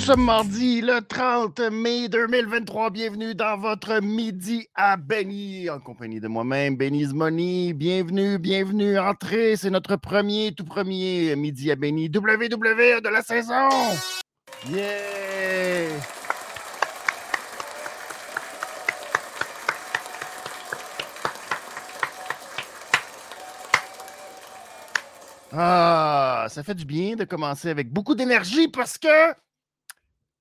Nous sommes mardi le 30 mai 2023. Bienvenue dans votre midi à Benny en compagnie de moi-même, Benny's Money. Bienvenue, bienvenue, entrez. C'est notre premier, tout premier midi à Benny WWE de la saison. Yeah! Ah, ça fait du bien de commencer avec beaucoup d'énergie parce que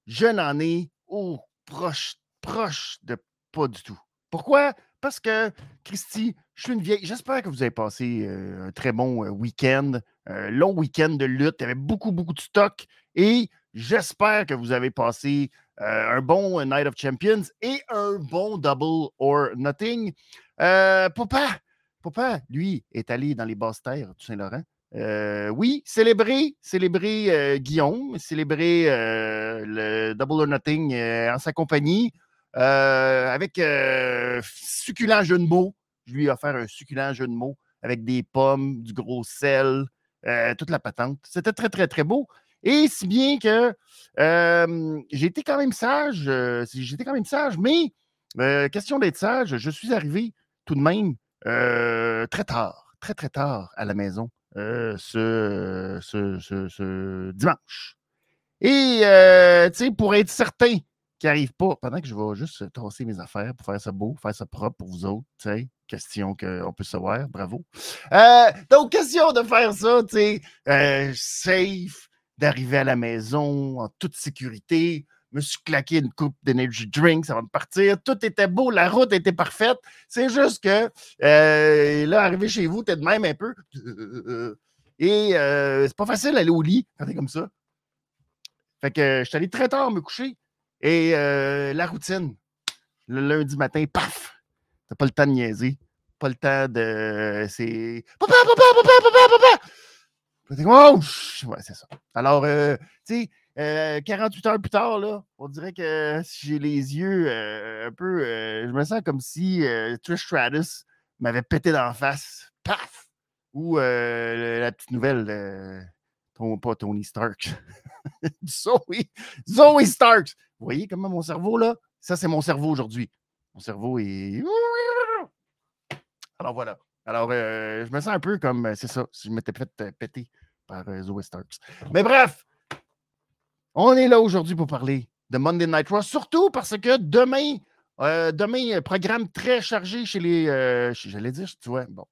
je n'en ai au proche, proche de pas du tout. Pourquoi? Parce que, Christy, je suis une vieille. J'espère que vous avez passé euh, un très bon euh, week-end, un long week-end de lutte. Il y avait beaucoup, beaucoup de stock. Et j'espère que vous avez passé euh, un bon Night of Champions et un bon Double or Nothing. papa, papa, lui, est allé dans les basses terres du Saint-Laurent. Euh, oui, célébrer, célébrer euh, Guillaume, célébrer euh, le Double or Nothing en sa compagnie avec succulent jeu de mots. Je lui ai offert un succulent jeu de mots avec des pommes, du gros sel, toute la patente. C'était très, très, très beau. Et si bien que j'ai été quand même sage, j'étais quand même sage, mais question d'être sage, je suis arrivé tout de même très tard, très, très tard à la maison. Euh, ce, ce, dimanche. Et, euh, tu sais, pour être certain qu'il n'arrive pas, pendant que je vais juste tasser mes affaires pour faire ça beau, faire ça propre pour vous autres, tu sais, question qu'on peut savoir, bravo. Euh, donc, question de faire ça, tu sais, safe, d'arriver à la maison en toute sécurité, me suis claqué une coupe d'energy drink avant de partir. Tout était beau, la route était parfaite. C'est juste que euh, là, arrivé chez vous, t'es de même un peu. Et euh, c'est pas facile d'aller au lit quand t'es comme ça. Fait que je suis allé très tard me coucher. Et euh, la routine, le lundi matin, paf! T'as pas le temps de niaiser. Pas le temps de. C'est. Papa, papa, papa, papa, papa! Oh! Ouais, c'est ça. Alors, tu sais, 48 euh, heures plus tard, là, on dirait que j'ai les yeux euh, un peu. Euh, je me sens comme si Trish Stratus m'avait pété la face. Paf! Ou la petite nouvelle, pas Tony Stark. Zoe, Zoe Starks. Vous voyez comment mon cerveau, là? Ça, c'est mon cerveau aujourd'hui. Mon cerveau est. Alors voilà. Alors, je me sens un peu comme, c'est ça, si je m'étais fait péter par Zoe Starks. Mais bref, on est là aujourd'hui pour parler de Monday Night Raw, surtout parce que demain, euh, demain, programme très chargé chez les. Euh, j'allais dire, tu vois, bon.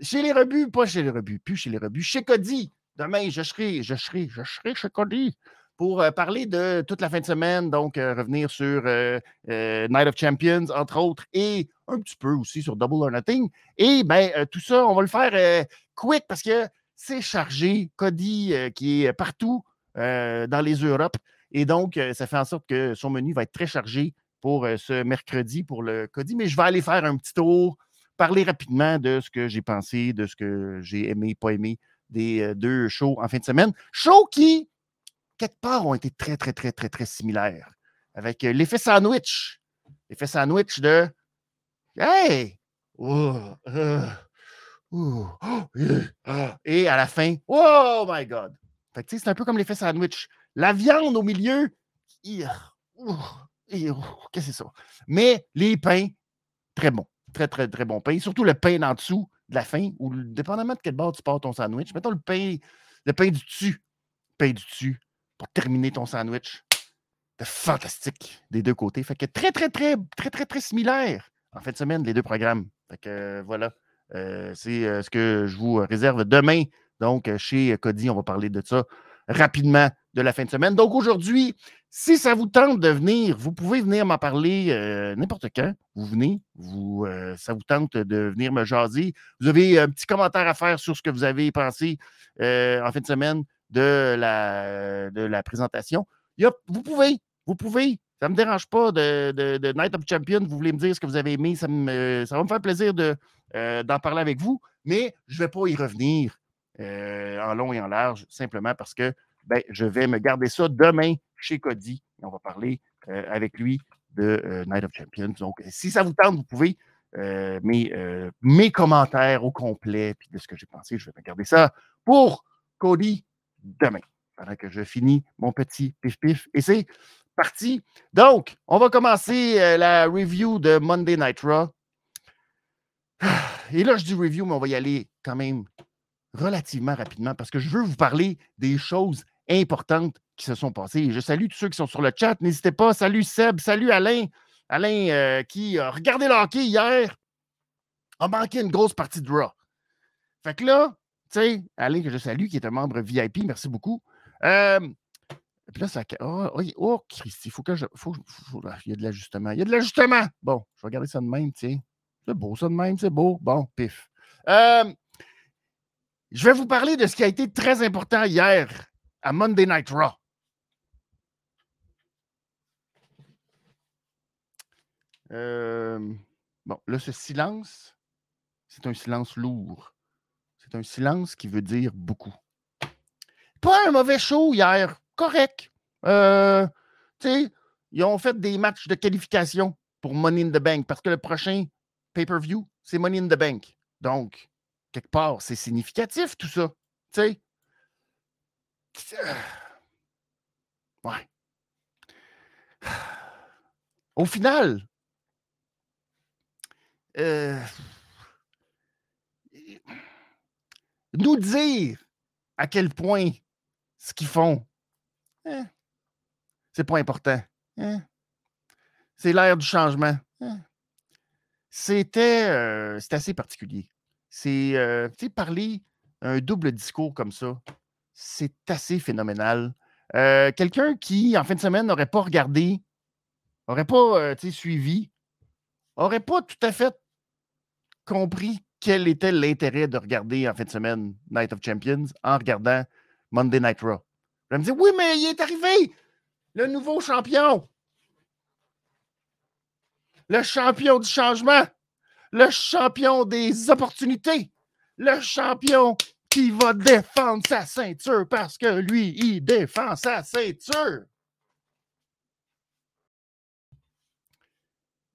Chez les rebuts, pas chez les rebuts, plus chez les rebuts, chez Cody. Demain, je serai, je serai, je serai chez Cody pour euh, parler de toute la fin de semaine, donc revenir sur Night of Champions, entre autres, et un petit peu aussi sur Double or Nothing. Et bien, tout ça, on va le faire quick parce que c'est chargé. Cody qui est partout euh, dans les Europes. Et donc, euh, ça fait en sorte que son menu va être très chargé pour euh, ce mercredi pour le Cody. Mais je vais aller faire un petit tour, parler rapidement de ce que j'ai pensé, de ce que j'ai aimé, pas aimé des deux shows en fin de semaine. Shows qui, quelque part, ont été très, très, très, très, très similaires. Avec l'effet sandwich. L'effet sandwich de Hey! et à la fin, oh my God! C'est un peu comme l'effet sandwich. La viande au milieu, qu'est-ce que c'est ça? Mais les pains, très bon. Très, très, très bon pain. Surtout le pain en dessous de la fin, ou dépendamment de quel bord tu pars ton sandwich. Mettons le pain, le pain du dessus. Pain du dessus pour terminer ton sandwich. C'est fantastique des deux côtés. Fait que très, très, très, très, très, très similaire en fin de semaine, les deux programmes. Fait que voilà. Euh, c'est euh, ce que je vous réserve demain donc, euh, chez Cody, on va parler de ça rapidement de la fin de semaine. Donc, aujourd'hui, si ça vous tente de venir, vous pouvez venir m'en parler euh, n'importe quand. Vous venez, euh, ça vous tente de venir me jaser. Vous avez un petit commentaire à faire sur ce que vous avez pensé en fin de semaine de la, de la présentation. vous pouvez, vous pouvez. Ça ne me dérange pas de, Night of Champion. Vous voulez me dire ce que vous avez aimé. Ça, ça va me faire plaisir d'en parler avec vous, mais je ne vais pas y revenir euh, en long et en large, simplement parce que ben, je vais me garder ça demain chez Cody. on va parler euh, avec lui de euh, Night of Champions. Donc, si ça vous tente, vous pouvez. mais mes commentaires au complet, puis de ce que j'ai pensé, je vais me garder ça pour Cody demain. pendant que je finis mon petit pif-pif. Et c'est parti. Donc, on va commencer la review de Monday Night Raw. Et là, je dis review, mais on va y aller quand même relativement rapidement parce que je veux vous parler des choses importantes qui se sont passées. Je salue tous ceux qui sont sur le chat. N'hésitez pas. Salut Seb, salut Alain. Alain euh, qui a regardé le hockey hier, a manqué une grosse partie de Raw. Fait que là, tu sais, Alain, que je salue, qui est un membre VIP, merci beaucoup. Euh, puis là, ça. Oh, oh, Christy, il faut que je. Faut, il y a de l'ajustement. Il y a de l'ajustement. Bon, je vais regarder ça de même, tiens. C'est beau, ça de même, c'est beau. Bon, pif. Euh, je vais vous parler de ce qui a été très important hier à Monday Night Raw. Euh, bon, là, ce silence, c'est un silence lourd. C'est un silence qui veut dire beaucoup. Pas un mauvais show hier, correct. Euh, tu sais, ils ont fait des matchs de qualification pour Money in the Bank parce que le prochain pay-per-view, c'est Money in the Bank. Donc, quelque part, c'est significatif tout ça. Tu sais. Ouais. Au final, euh, nous dire à quel point ce qu'ils font, hein, c'est pas important. Hein. C'est l'ère du changement. Hein. C'était euh, assez particulier. C'est, euh, parler un double discours comme ça, c'est assez phénoménal. Quelqu'un qui, en fin de semaine, n'aurait pas regardé, n'aurait pas suivi, n'aurait pas tout à fait compris quel était l'intérêt de regarder en fin de semaine Night of Champions en regardant Monday Night Raw. Je me dire, oui, mais il est arrivé le nouveau champion. Le champion du changement. Le champion des opportunités. Le champion qui va défendre sa ceinture parce que lui, il défend sa ceinture.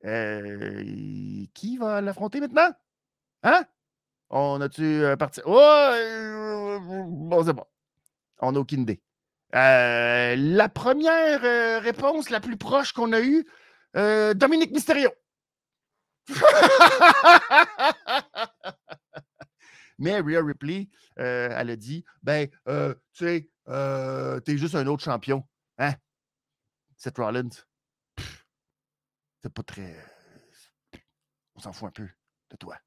Euh, qui va l'affronter maintenant? Hein? On a-tu euh, parti? Oh! Bon, c'est bon. On n'a aucune idée. la première réponse la plus proche qu'on a eue, Dominique Mysterio. Mais Rhea Ripley, elle a dit Ben, tu sais, t'es juste un autre champion. Hein? Seth Rollins. C'est pas très. On s'en fout un peu de toi.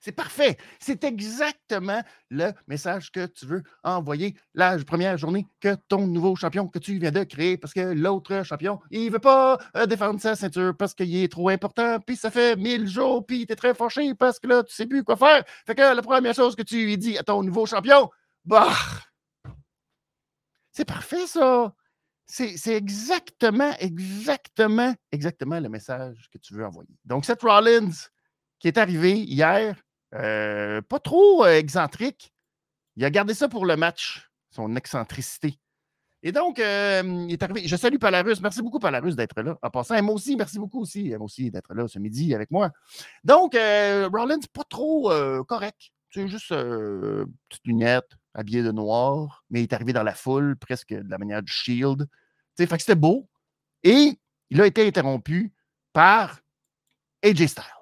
C'est parfait. C'est exactement le message que tu veux envoyer la première journée que ton nouveau champion que tu viens de créer parce que l'autre champion, il ne veut pas euh, défendre sa ceinture parce qu'il est trop important, puis ça fait mille jours, puis tu es très fâché parce que là, tu ne sais plus quoi faire. Fait que la première chose que tu lui dis à ton nouveau champion, bah, c'est parfait ça. C'est exactement, exactement, exactement le message que tu veux envoyer. Donc, Seth Rollins, qui est arrivé hier, euh, pas trop euh, excentrique, il a gardé ça pour le match, son excentricité. Et donc, euh, il est arrivé. Je salue Palarus. Merci beaucoup, Palarus, d'être là. En passant, moi aussi, merci beaucoup aussi, aussi d'être là ce midi avec moi. Donc, Rollins, pas trop correct. C'est juste petite lunette, habillé de noir, mais il est arrivé dans la foule, presque de la manière du Shield. fait que c'était beau. Et il a été interrompu par AJ Styles.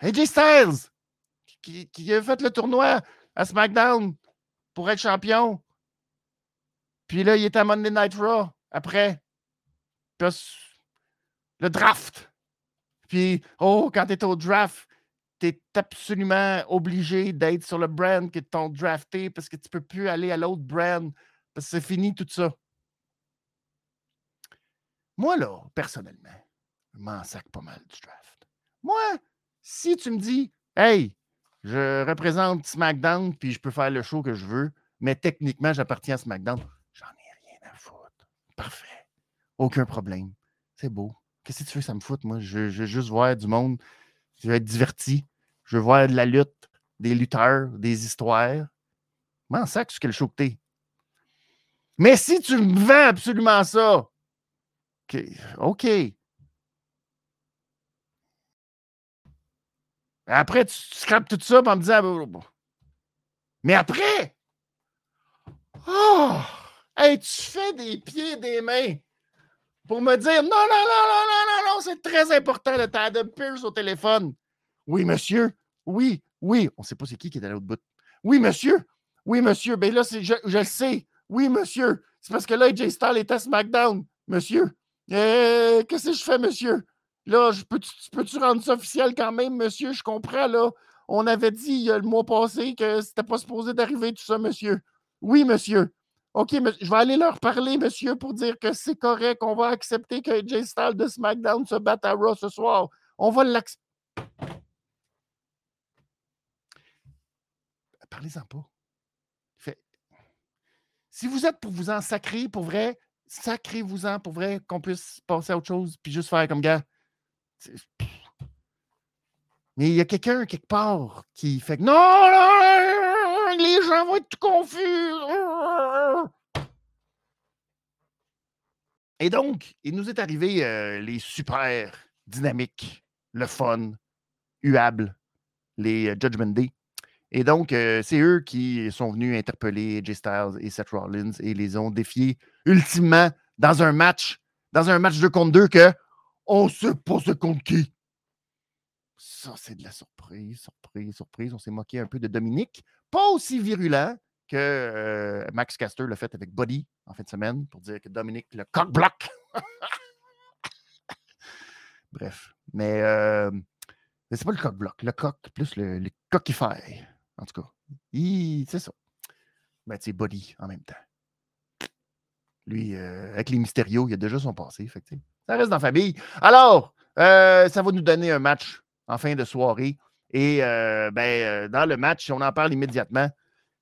AJ Styles, qui, a fait le tournoi à SmackDown pour être champion. Puis là, il est à Monday Night Raw après. le draft. Puis, oh, quand tu es au draft, tu es absolument obligé d'être sur le brand que t'ont drafté parce que tu peux plus aller à l'autre brand parce que c'est fini tout ça. Moi, là, personnellement, je m'en sac pas mal du draft. Moi, si tu me dis, hey, je représente SmackDown puis je peux faire le show que je veux, mais techniquement, j'appartiens à SmackDown, j'en ai rien à foutre. Parfait. Aucun problème. C'est beau. Qu'est-ce que tu veux, ça me fout, moi? Je, veux juste voir du monde. Je veux être diverti. Je veux voir de la lutte, des lutteurs, des histoires. M'en sac que le show que t'es? Mais si tu me vends absolument ça, OK. OK. Après, tu, scrapes tout ça en me disant. Mais après, oh, hey, tu fais des pieds et des mains pour me dire non, non, non, non, non, non, non, c'est très important, le t'as Adam Pierce au téléphone. Oui, monsieur. Oui, oui. On ne sait pas c'est qui qui est à l'autre bout. Oui, monsieur. Oui, monsieur. Ben là, je, je le sais. Oui, monsieur. C'est parce que là, Jay Styles est à SmackDown, monsieur. Euh, qu'est-ce que je fais, monsieur? Là, peux-tu rendre ça officiel quand même, monsieur? Je comprends, là. On avait dit le mois passé que c'était pas supposé d'arriver tout ça, monsieur. Oui, monsieur. OK, je vais aller leur parler, monsieur, pour dire que c'est correct. On va accepter que Jay Styles de SmackDown se batte à Raw ce soir. On va l'accepter. Parlez-en pas. Si vous êtes pour vous en sacrer, pour vrai, sacrez-vous-en pour vrai, qu'on puisse passer à autre chose, puis juste faire comme gars. Mais il y a quelqu'un quelque part qui fait que non, les gens vont être tout confus. Et donc, il nous est arrivé euh, les super dynamiques, le fun, huable, les euh, Judgment Day. Et donc, euh, c'est eux qui sont venus interpeller Jay Styles et Seth Rollins et les ont défiés ultimement dans un match, dans un match de contre deux que on pas ce contre qui? Ça, c'est de la surprise, surprise, surprise. On s'est moqué un peu de Dominique. Pas aussi virulent que euh, Max Caster l'a fait avec Buddy en fin de semaine pour dire que Dominique le coq bloc. Bref. Mais, euh, mais c'est pas le coq bloc. Le coq, plus le, le coquifère. En tout cas, c'est ça. Ben, c'est Body en même temps. Lui, euh, avec les Mystérios, il a déjà son passé. Fait ça reste dans la famille. Alors, euh, ça va nous donner un match en fin de soirée. Et euh, ben, dans le match, on en parle immédiatement,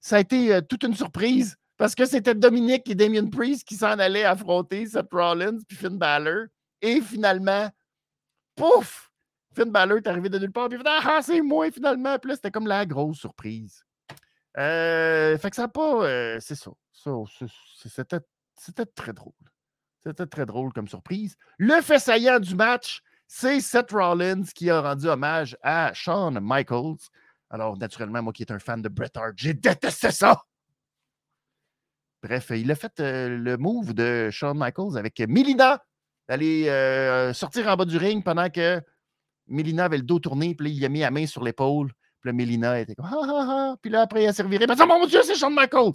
ça a été toute une surprise parce que c'était Dominique et Damien Priest qui s'en allaient affronter Seth Rollins puis Finn Balor. Et finalement, pouf! Finn Balor est arrivé de nulle part, puis ah, ah, c'est moi finalement. Puis là, c'était comme la grosse surprise. Euh, fait que ça n'a pas. Euh, c'est ça. c'était, très drôle. C'était très drôle comme surprise. Le fait saillant du match, c'est Seth Rollins qui a rendu hommage à Shawn Michaels. Alors, naturellement, moi qui est un fan de Bret Hart, j'ai détesté ça. Bref, il a fait euh, le move de Shawn Michaels avec Melina d'aller sortir en bas du ring pendant que Mélina avait le dos tourné, puis il a mis la main sur l'épaule. Puis là, Mélina était comme, ah, ah, ah. Puis là, après, il a servi. Ben, mon Dieu, c'est Shawn Michaels.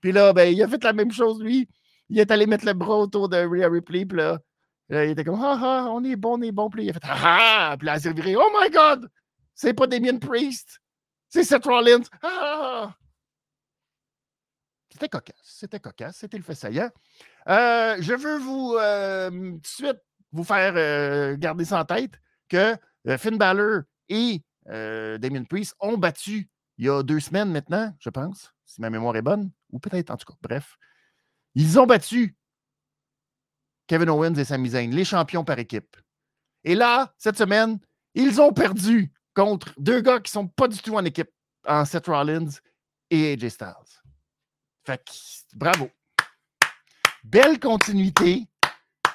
Puis là, ben, il a fait la même chose, lui. Il est allé mettre le bras autour de Rhea Ripley, puis là, il était comme, ah, ah, on est bon, on est bon. Puis il a fait, ah, ah. Puis là, il a servi. Oh my God, c'est pas Damien Priest, c'est Seth Rollins. Ah, C'était cocasse, c'était cocasse, c'était le fait saillant. Euh, je veux vous, euh, tout de suite, vous faire euh, garder ça en tête que euh, Finn Balor et Damien Priest ont battu il y a deux semaines maintenant, je pense, si ma mémoire est bonne, ou peut-être en tout cas, bref. Ils ont battu Kevin Owens et Sami Zayn, les champions par équipe. Et là, cette semaine, ils ont perdu contre deux gars qui ne sont pas du tout en équipe, en Seth Rollins et AJ Styles. Fait que, bravo. Belle continuité.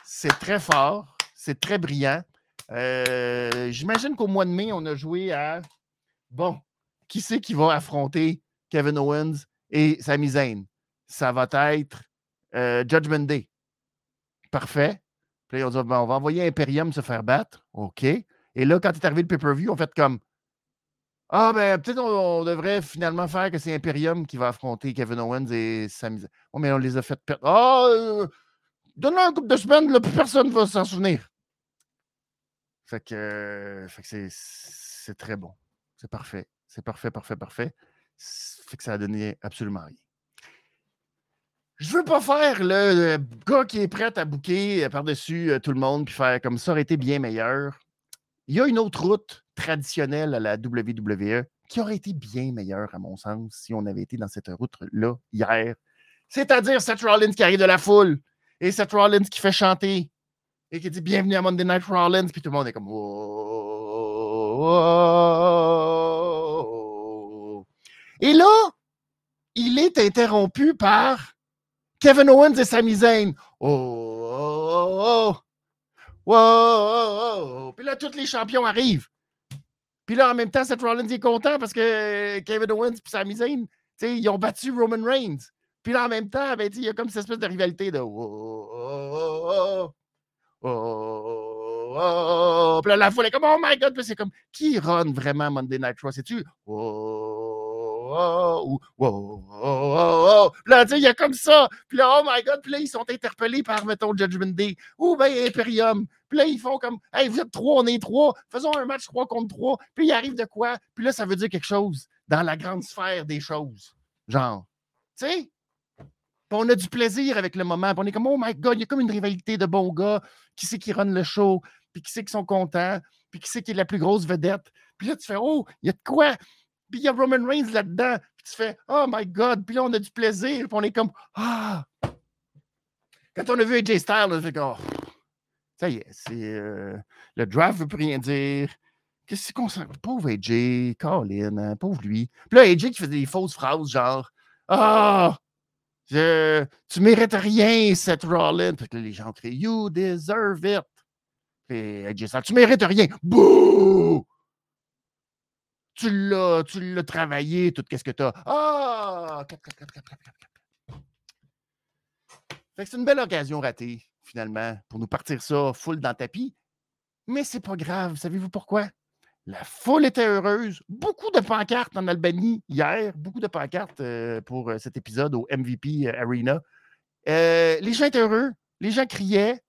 C'est très fort. C'est très brillant. Euh, j'imagine qu'au mois de mai, on a joué à bon, qui c'est qui va affronter Kevin Owens et Sami Zayn? Ça va être euh, Judgment Day. Parfait. Puis on, dit, on va envoyer Imperium se faire battre. OK. Et là, quand est arrivé le pay-per-view, on fait comme Ah, ben, peut-être on, devrait finalement faire que c'est Imperium qui va affronter Kevin Owens et Sami Zayn. Oh, mais on les a fait perdre. Ah, oh, donne-leur un couple de semaines, là, plus personne ne va s'en souvenir. Fait que, c'est très bon. C'est parfait. C'est parfait, parfait, parfait. Fait que ça a donné absolument rien. Je veux pas faire le, gars qui est prêt à bouquer par-dessus tout le monde puis faire comme ça aurait été bien meilleur. Il y a une autre route traditionnelle à la WWE qui aurait été bien meilleure, à mon sens, si on avait été dans cette route-là hier. C'est-à-dire Seth Rollins qui arrive de la foule et Seth Rollins qui fait chanter et qui dit Bienvenue à Monday Night Rollins, puis tout le monde est comme Et là, il est interrompu par Kevin Owens et Sami Zayn. Oh, oh, oh, Puis là, tous les champions arrivent. Puis là, en même temps, Seth Rollins est content parce que Kevin Owens et Sami Zayn, ils ont battu Roman Reigns. Puis là, en même temps, ben, il y a comme cette espèce de rivalité de. Oh, oh, oh, Puis là, la foule est comme Oh my God! Puis c'est comme Qui run vraiment Monday Night Raw? C'est-tu oh, oh, oh, Puis là, tu sais, il y a comme ça. Puis là, oh my God, puis là, ils sont interpellés par, mettons, Judgment Day. Ou bien Imperium. Puis là, ils font comme, hey, vous êtes trois, on est trois. Faisons un match trois contre trois. Puis il arrive de quoi? Puis là, ça veut dire quelque chose dans la grande sphère des choses. Genre, tu sais? on a du plaisir avec le moment. on est comme, oh my God, il y a comme une rivalité de bons gars. Qui c'est qui run le show? Puis qui c'est qui sont contents? Puis qui c'est qui est la plus grosse vedette? Puis là, tu fais, oh, il y a de quoi? Puis il y a Roman Reigns là-dedans. Puis tu fais Oh my God. Puis là, on a du plaisir. Puis on est comme Ah. Quand on a vu AJ Styles, on fait oh, ça y est, c'est. Euh, le draft veut plus rien dire. Qu'est-ce qu'on sent? Pauvre AJ, Colin, hein, pauvre lui. Puis là, AJ qui faisait des fausses phrases genre Ah, tu mérites rien, Seth Rollins. Puis là, les gens crient You deserve it. Puis AJ Styles, tu mérites rien. Bouh! Tu l'as, tu l'as travaillé, tout qu'est-ce que tu as. Ah! c'est une belle occasion ratée, finalement, pour nous partir ça full dans le tapis. Mais c'est pas grave. Savez-vous pourquoi? La foule était heureuse. Beaucoup de pancartes en Albanie hier. Beaucoup de pancartes euh, pour euh, cet épisode au MVP euh, Arena. les gens étaient heureux. Les gens criaient.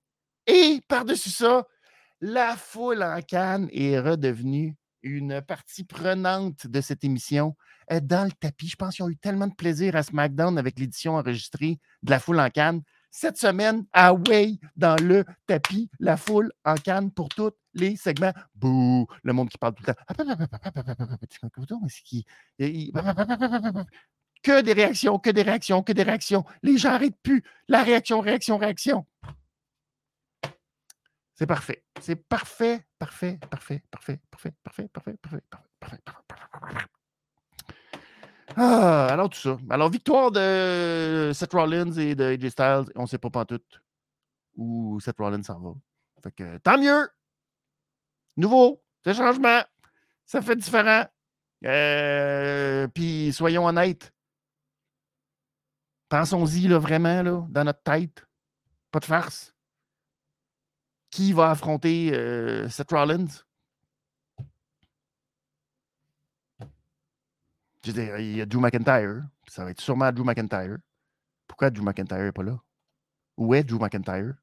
Et par-dessus ça, la foule en canne est redevenue une partie prenante de cette émission dans le tapis. Je pense qu'ils ont eu tellement de plaisir à SmackDown avec l'édition enregistrée de la foule en canne. Cette semaine, away dans le tapis, la foule en canne pour tous les segments. Bouh! Le monde qui parle tout le temps. Que des réactions, que des réactions, que des réactions. Les gens n'arrêtent plus. La réaction, réaction, réaction. C'est parfait. C'est parfait, parfait, parfait, parfait, parfait, parfait, parfait, parfait, parfait, parfait, Ah, alors tout ça. Alors, victoire de Seth Rollins et de AJ Styles. On ne sait pas tout où Seth Rollins s'en va. Fait que tant mieux. Nouveau, c'est changement. Ça fait différent. Puis soyons honnêtes. Pensons-y là, vraiment là, dans notre tête. Pas de farce qui va affronter euh, Seth Rollins? Je il y a Drew McIntyre. Ça va être sûrement Drew McIntyre. Pourquoi Drew McIntyre n'est pas là? Où est Drew McIntyre?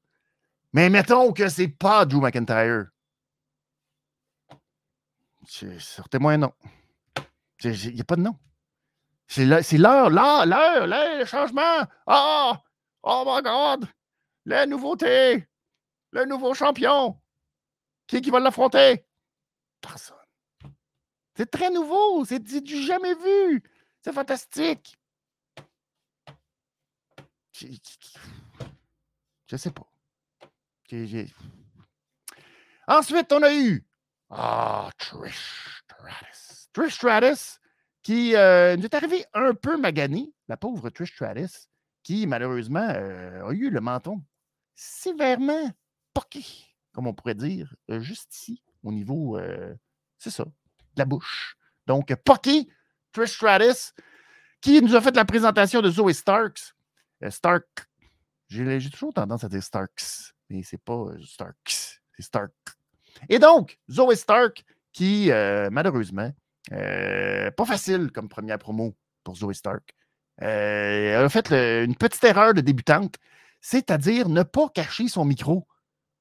Mais mettons que c'est pas Drew McIntyre. Sortez-moi un nom. Il n'y a pas de nom. C'est l'heure, l'heure, l'heure, le changement. Ah! Oh, oh my God! La nouveauté! Le nouveau champion. Qui, qui va l'affronter? Personne. C'est très nouveau. C'est du jamais vu. C'est fantastique. Je, ne sais pas. Ensuite, on a eu ah, Trish Stratus. Trish Stratus, qui euh, nous est arrivé un peu magané, la pauvre Trish Stratus, qui malheureusement euh, a eu le menton sévèrement poqué, comme on pourrait dire, euh, juste ici, au niveau, euh, c'est ça, de la bouche. Donc, poqué, Trish Stratus, qui nous a fait la présentation de Zoe Starks. Euh, Stark, j'ai toujours tendance à dire Starks, mais c'est pas Starks, c'est Stark. Et donc, Zoe Stark, qui, malheureusement, pas facile comme première promo pour Zoe Stark, a fait une petite erreur de débutante, c'est-à-dire ne pas cacher son micro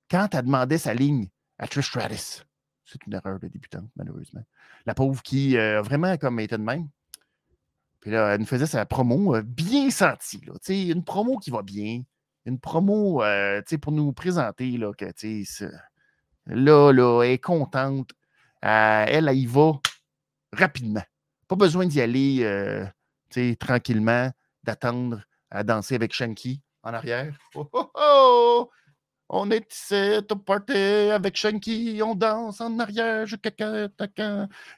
quand elle demandait sa ligne à Trish Stratus. C'est une erreur de débutante, malheureusement. La pauvre qui euh, vraiment comme été de même. Puis là, elle nous faisait sa promo euh, bien sentie. Là, une promo qui va bien. Une promo euh, pour nous présenter là, que là, là, elle est contente. elle, elle y va rapidement. Pas besoin d'y aller tranquillement, d'attendre à danser avec Shanky en arrière. Oh, oh, oh! On est ici au party avec Shanky, on danse en arrière jusqu'à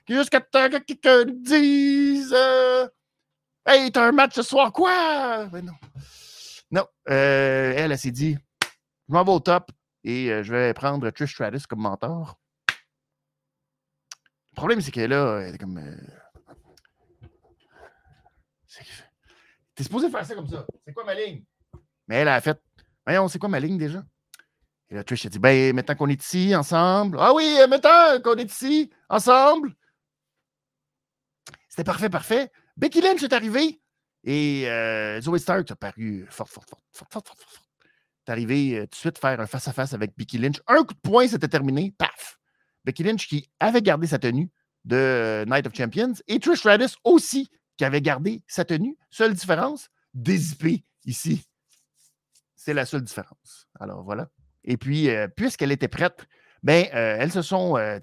jusqu'à temps que quelqu'un dise Hey, t'as un match ce soir, quoi? Ben non. Non. Euh, elle, elle, s'est dit Je m'en vais au top et euh, je vais prendre Trish Stratus comme mentor. Le problème, c'est que là, elle est comme. euh, T'es supposé faire ça comme ça. C'est quoi ma ligne? Mais elle a fait. Voyons, c'est quoi ma ligne déjà? Et là, Trish a dit Ben, maintenant qu'on est ici ensemble. Ah oui, euh, maintenant qu'on est ici ensemble. C'était parfait, parfait. Becky Lynch est arrivée et euh, Zoe Stark a paru forte, forte, forte, forte, forte, forte. forte. est arrivé euh, tout de suite faire un face-à-face avec Becky Lynch. Un coup de poing, c'était terminé. Paf! Becky Lynch qui avait gardé sa tenue de euh, Night of Champions et Trish Stratus aussi qui avait gardé sa tenue. Seule différence, dézippée ici. C'est la seule différence. Alors voilà. Et puis, euh, puisqu'elle était prête, ben, euh, elles se sont euh,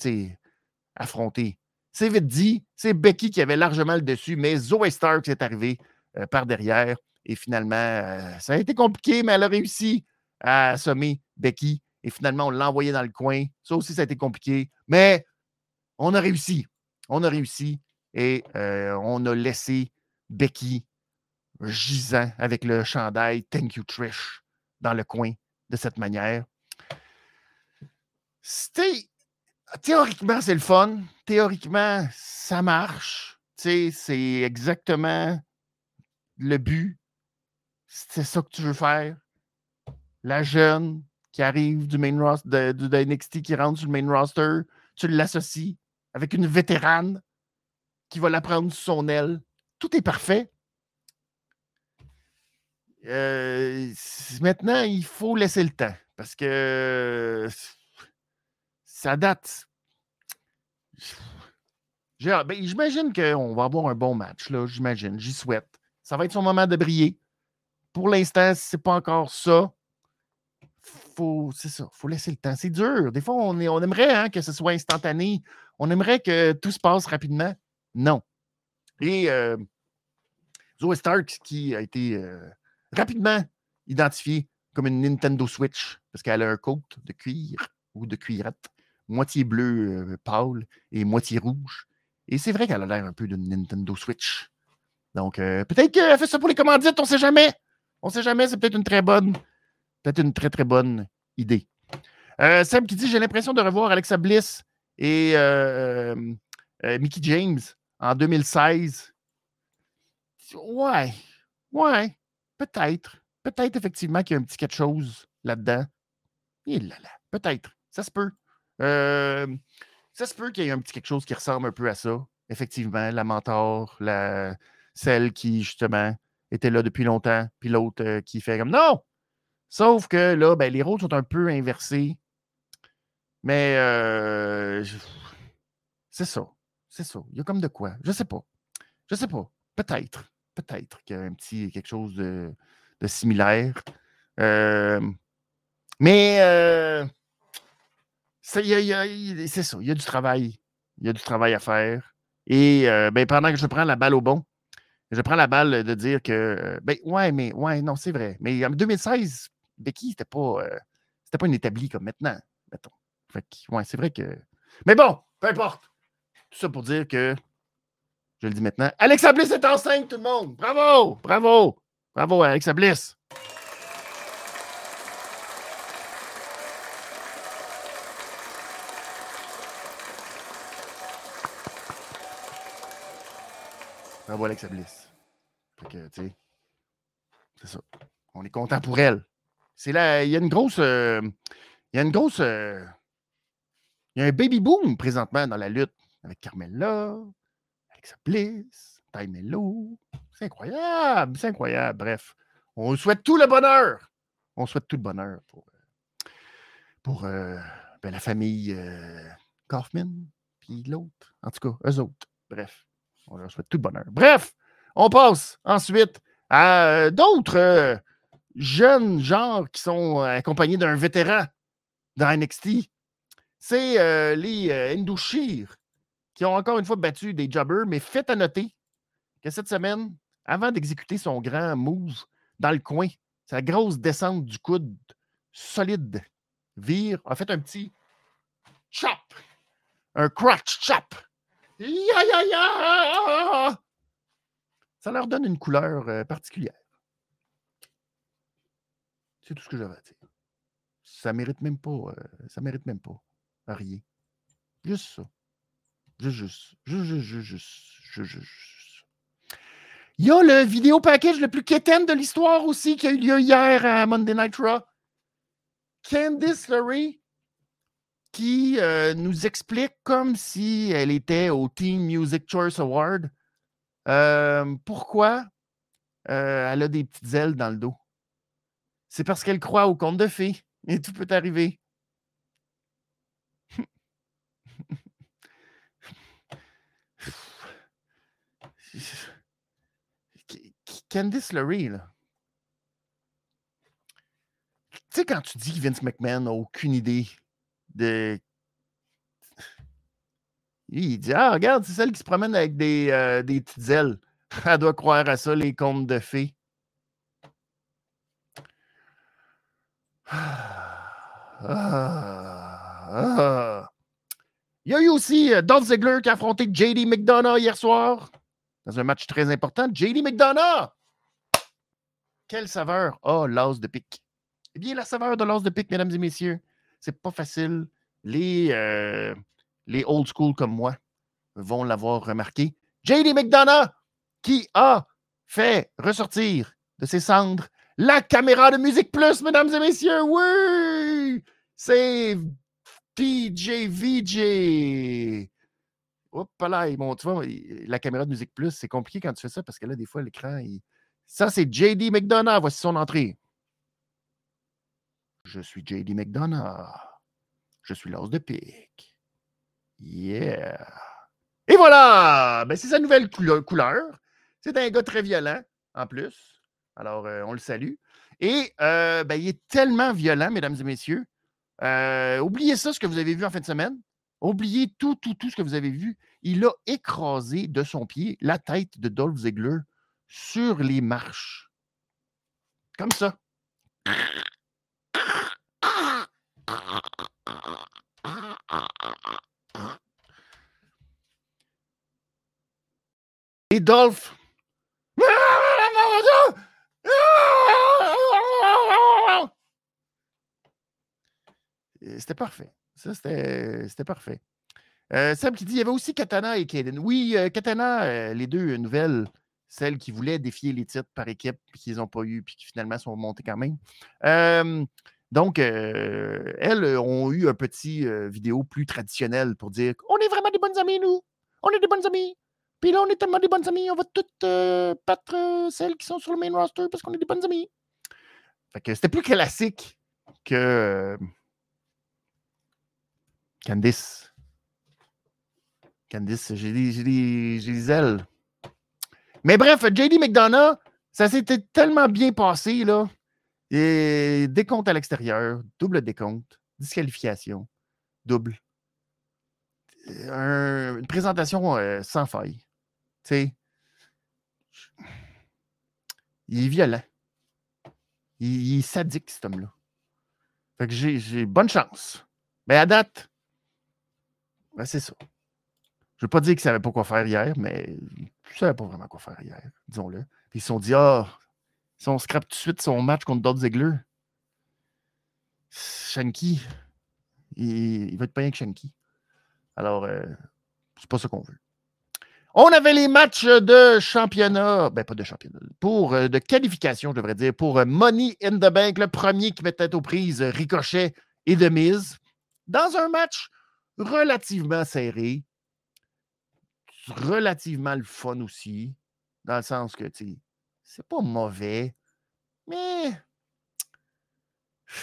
affrontées. C'est vite dit, c'est Becky qui avait largement le dessus, mais Zoe Stark est arrivée par derrière. Et finalement, ça a été compliqué, mais elle a réussi à assommer Becky. Et finalement, on l'a envoyé dans le coin. Ça aussi, ça a été compliqué. Mais on a réussi. On a réussi. Et on a laissé Becky gisant avec le chandail Thank you, Trish dans le coin de cette manière. C'était. Théoriquement, c'est le fun. Théoriquement, ça marche. C'est exactement le but. C'est ça que tu veux faire. La jeune qui arrive du main roster, de NXT qui rentre sur le main roster, tu l'associes avec une vétérane qui va la prendre sous son aile. Tout est parfait. Euh, maintenant, il faut laisser le temps parce que ça date. Ben, J'imagine qu'on va avoir un bon match. J'imagine. J'y souhaite. Ça va être son moment de briller. Pour l'instant, c'est pas encore ça. C'est ça, faut laisser le temps. C'est dur. Des fois, on, est- on aimerait hein, que ce soit instantané. On aimerait que tout se passe rapidement. Non. Et euh, Zoe Stark, qui a été euh, rapidement identifiée comme une Nintendo Switch, parce qu'elle a un coat de cuir ou de cuirette, moitié bleu euh, pâle et moitié rouge. Et c'est vrai qu'elle a l'air un peu d'une Nintendo Switch. Donc, euh, peut-être qu'elle fait ça pour les commandites, on sait jamais. On sait jamais, c'est peut-être une très bonne, peut-être une très, très bonne idée. Euh, Sam qui dit J'ai l'impression de revoir Alexa Bliss et Mickey James en 2016. Ouais, ouais, peut-être. Peut-être effectivement qu'il y a un petit quelque chose là-dedans. Et là là, peut-être. Ça se peut. Ça se peut qu'il y ait un petit quelque chose qui ressemble un peu à ça. Effectivement, la mentor, celle qui, justement, était là depuis longtemps, puis l'autre euh, qui fait comme non! Sauf que là, ben, les rôles sont un peu inversés. Mais euh, c'est ça. C'est ça. Il y a comme de quoi. Je sais pas. Je sais pas. Peut-être. Peut-être qu'il y a un petit quelque chose de, similaire. Mais c'est ça. Il y a du travail. Il y a du travail à faire. Et ben, pendant que je prends la balle au bon, je prends la balle de dire que ben ouais, mais ouais, non, c'est vrai. Mais en 2016, Becky, c'était pas, c'était pas une établie comme maintenant, mettons. Ouais, c'est vrai que. Mais bon, peu importe. Tout ça pour dire que, je le dis maintenant, Alexa Bliss est enceinte, tout le monde. Bravo! Bravo! Bravo, Alexa Bliss. Bravo, Alexa Bliss. Fait que, tu sais, c'est ça. On est content pour elle. C'est là, il y a une grosse. euh, il y a une grosse. euh, il y a un baby boom présentement dans la lutte avec Carmella, Alexa Bliss, Mello. C'est incroyable, c'est incroyable. Bref, on souhaite tout le bonheur. On souhaite tout le bonheur pour, euh, pour euh, ben, la famille euh, Kaufman, puis l'autre. En tout cas, eux autres. Bref, on leur souhaite tout le bonheur. Bref, on passe ensuite à d'autres jeunes genres qui sont accompagnés d'un vétéran dans NXT. C'est les euh, Ndushir qui ont encore une fois battu des jobbers, mais faites à noter que cette semaine, avant d'exécuter son grand move dans le coin, sa grosse descente du coude solide, Vire a fait un petit chop, un crotch chop. Ya, ya, ya! Ça leur donne une couleur euh, particulière. C'est tout ce que j'avais à dire. Ça mérite même pas. euh, ça mérite même pas. Rien. Juste ça. Juste, juste. Juste, juste, juste. juste. Il y a le vidéo package le plus quétaine de l'histoire aussi qui a eu lieu hier à Monday Night Raw. Candice LeRae qui euh, nous explique comme si elle était au Team Music Choice Award euh, pourquoi? Euh, elle a des petites ailes dans le dos. C'est parce qu'elle croit au conte de fées et tout peut arriver. Candice LeRae, là. Tu sais, quand tu dis que Vince McMahon n'a aucune idée de. Il dit Ah, regarde, c'est celle qui se promène avec des, euh, des petites ailes. Elle doit croire à ça, les contes de fées. Ah, Il y a eu aussi euh, Dolph Ziggler qui a affronté JD McDonough hier soir dans un match très important. JD McDonough! Quelle saveur oh, l'os de pique? Eh bien, la saveur de l'os de pique, mesdames et messieurs, c'est pas facile. Les, euh, les old school comme moi vont l'avoir remarqué. JD McDonough qui a fait ressortir de ses cendres la caméra de Musique Plus, mesdames et messieurs. Oui! C'est DJ VJ. Hop là, tu la caméra de Musique Plus, c'est compliqué quand tu fais ça parce que là, des fois, l'écran, ça, c'est JD McDonough. Voici son entrée. Je suis JD McDonough. Je suis l'os de pique. Yeah. Et voilà! Ben, c'est sa nouvelle couleur. C'est un gars très violent, en plus. Alors, euh, on le salue. Et euh, ben, il est tellement violent, mesdames et messieurs. Euh, oubliez ça, ce que vous avez vu en fin de semaine. Oubliez tout, tout, tout ce que vous avez vu. Il a écrasé de son pied la tête de Dolph Ziggler sur les marches. Comme ça. Et Dolph C'était parfait. Ça, c'était parfait. Euh, Sam qui dit il y avait aussi Katana et Kaden. Oui, euh, Katana, euh, les deux nouvelles, celles qui voulaient défier les titres par équipe, puis qu'ils n'ont pas eu, puis qui finalement sont montées quand même. donc, elles ont eu un petit vidéo plus traditionnel pour dire on est vraiment des bonnes amies, nous. On est des bonnes amies. Puis là, on est tellement des bonnes amies, on va toutes battre celles qui sont sur le main roster parce qu'on est des bonnes amies. Fait que c'était plus classique que Candice. Candice, j'ai des, ailes. Mais bref, JD McDonough, ça s'était tellement bien passé, là. Et décompte à l'extérieur, double décompte, disqualification, double. une présentation euh, sans faille. Tu sais, il est violent. Il, est sadique, cet homme-là. Fait que j'ai bonne chance. Mais à date, ben, c'est ça. Je ne veux pas dire qu'ils ne savaient pas quoi faire hier, mais ils ne savaient pas vraiment quoi faire hier, disons-le. Ils se sont dit, ah, si on scrape tout de suite son match contre Dolph Ziggler, Shanky, il, va être pas rien que Shanky. Alors, euh, c'est pas ça qu'on veut. On avait les matchs de championnat, ben pas de championnat, pour euh, de qualification, je devrais dire, pour euh, Money in the Bank, le premier qui mettait aux prises Ricochet et de mise, dans un match relativement serré, relativement le fun aussi, dans le sens que, tu c'est pas mauvais, mais, tu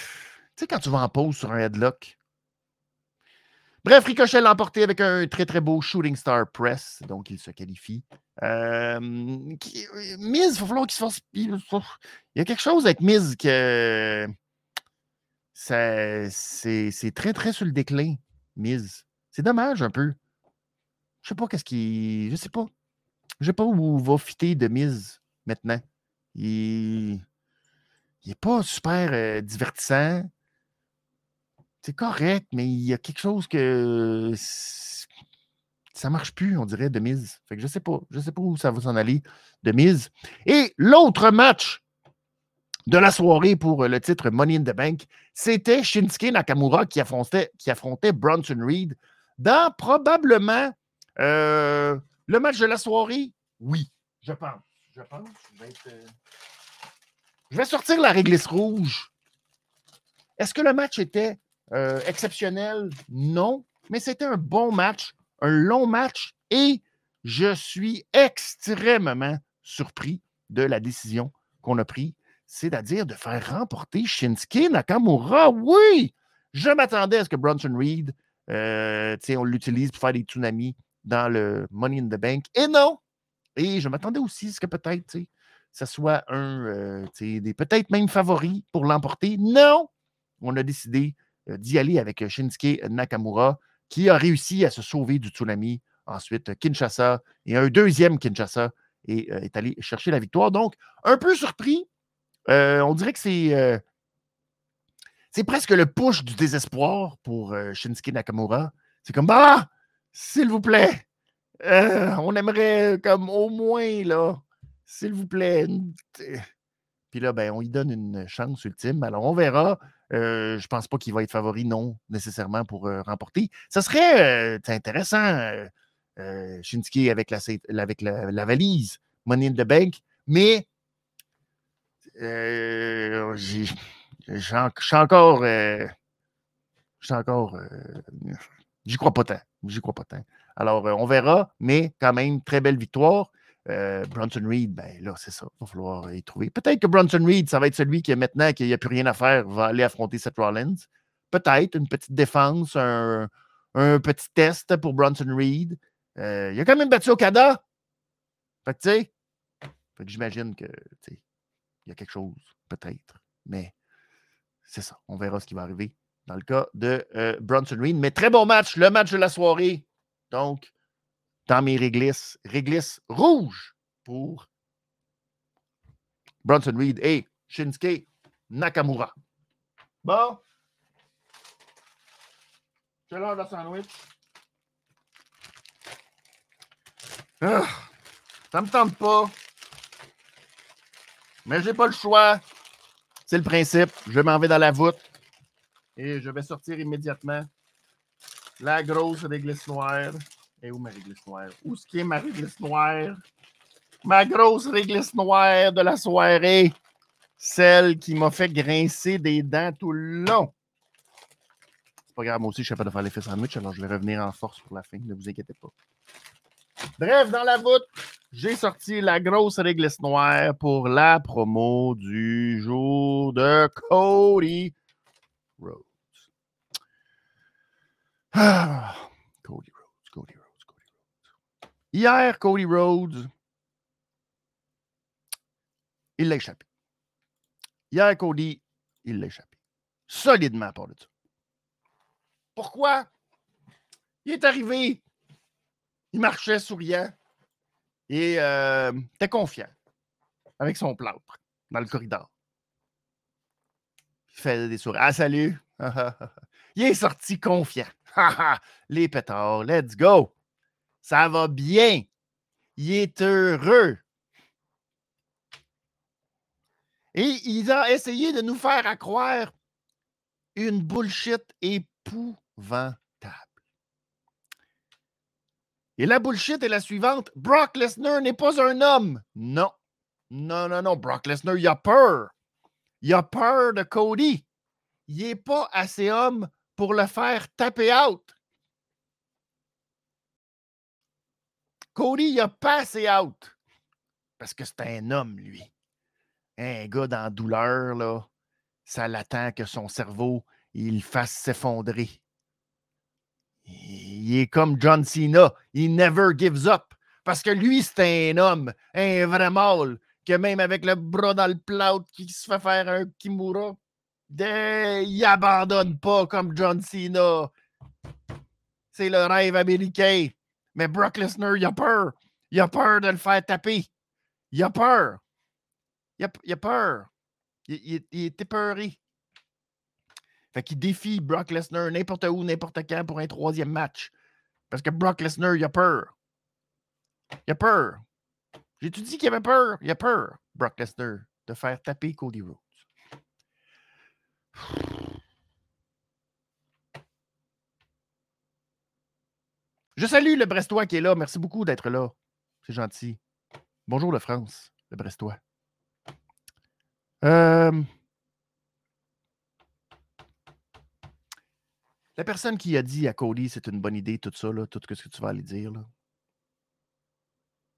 sais, quand tu vas en pause sur un headlock, Bref, Ricochet l'a emporté avec un très très beau Shooting Star Press, donc il se qualifie. Euh, Miz, il va falloir qu'il se fasse. Il y a quelque chose avec Miz que c'est très très sur le déclin. Mise. C'est dommage un peu. Je sais pas qu'est-ce qui. Je sais pas. Je sais pas où va fitter de mise maintenant. Il. Il est pas super euh, divertissant. C'est correct, mais il y a quelque chose que ça marche plus, on dirait, de mise. Fait que je sais pas. Je sais pas où ça va s'en aller de mise. Et l'autre match de la soirée pour euh, le titre Money in the Bank, c'était Shinsuke Nakamura qui affrontait, qui affrontait Bronson Reed dans probablement Euh, le match de la soirée, oui, je pense. Je pense. Je vais, euh, sortir la réglisse rouge. Est-ce que le match était euh, exceptionnel? Non, mais c'était un bon match, un long match et je suis extrêmement surpris de la décision qu'on a prise, c'est-à-dire de faire remporter Shinsuke Nakamura. Oui! Je m'attendais à ce que Bronson Reed, on l'utilise pour faire des tsunamis dans le Money in the Bank. Et non! Et je m'attendais aussi à ce que peut-être ce soit un euh, des peut-être même favoris pour l'emporter. Non! On a décidé euh, d'y aller avec Shinsuke Nakamura, qui a réussi à se sauver du tsunami. Ensuite, Kinshasa et un deuxième Kinshasa est allé chercher la victoire. Donc, un peu surpris. on dirait que c'est c'est presque le push du désespoir pour Shinsuke Nakamura. C'est comme, bah, s'il vous plaît, on aimerait comme au moins, là, s'il vous plaît. Puis là, ben, on lui donne une chance ultime. Alors, on verra. je ne pense pas qu'il va être favori, non, nécessairement, pour remporter. Ça serait intéressant, Shinsuke avec, la, valise Money in the Bank, mais j'ai je suis encore. Euh, je suis encore. Euh, j'y crois pas tant. J'y crois pas tant. Alors, euh, on verra, mais quand même, très belle victoire. Bronson Reed, ben là, c'est ça. Il va falloir y trouver. Peut-être que Bronson Reed, ça va être celui qui, maintenant qu'il n'y a plus rien à faire, va aller affronter Seth Rollins. Peut-être une petite défense, un, petit test pour Bronson Reed. il a quand même battu Okada. Fait que, tu sais, j'imagine que, il y a quelque chose, peut-être. Mais c'est ça. On verra ce qui va arriver dans le cas de euh, Bronson Reed. Mais très bon match, le match de la soirée. Donc, dans mes réglisses, réglisse rouge pour Bronson Reed et Shinsuke Nakamura. Bon. C'est l'heure de sandwich? Ah, ça me tente pas. Mais j'ai pas le choix. C'est le principe. Je m'en vais dans la voûte et je vais sortir immédiatement la grosse réglisse noire. Et où ma réglisse noire? Où est-ce qui est ma réglisse noire? Ma grosse réglisse noire de la soirée. Celle qui m'a fait grincer des dents tout le long. C'est pas grave, moi aussi, je suis capable de faire l'effet sandwich, alors je vais revenir en force pour la fin. Ne vous inquiétez pas. Bref, dans la voûte, j'ai sorti la grosse réglisse noire pour la promo du jour de Cody Rhodes. Cody Rhodes, Cody Rhodes, Cody Rhodes. Hier, Cody Rhodes, il l'a échappé. Hier, Cody, il l'a échappé. Solidement pour le ça. Pourquoi? Il est arrivé il marchait souriant et euh, était confiant avec son plâtre dans le corridor. Il fait des sourires. Ah, salut! il est sorti confiant. Les pétards, let's go! Ça va bien. Il est heureux. Et il a essayé de nous faire croire une bullshit épouvantable. Et la bullshit est la suivante. Brock Lesnar n'est pas un homme. Non. Non, non, non. Brock Lesnar, il a peur. Il a peur de Cody. Il n'est pas assez homme pour le faire taper out. Cody, il a pas assez out. Parce que c'est un homme, lui. Un gars dans la douleur, là, ça l'attend que son cerveau il fasse s'effondrer. Il est comme John Cena. Il never gives up. Parce que lui, c'est un homme, un vrai mâle, que même avec le bras dans le plâtre qui se fait faire un Kimura, il abandonne pas comme John Cena. C'est le rêve américain. Mais Brock Lesnar, il a peur. Il a peur de le faire taper. Il a peur. Il a, peur. Il, il, il est épeuré. Fait qu'il défie Brock Lesnar n'importe où, n'importe quand pour un troisième match. Parce que Brock Lesnar, il a peur. Il a peur. J'ai-tu dit qu'il avait peur? Il a peur, Brock Lesnar, de faire taper Cody Rhodes. Je salue le Brestois qui est là. Merci beaucoup d'être là. C'est gentil. Bonjour, le France, le Brestois. Euh, la personne qui a dit à Cody c'est une bonne idée, tout ça, là, tout ce que tu vas aller dire,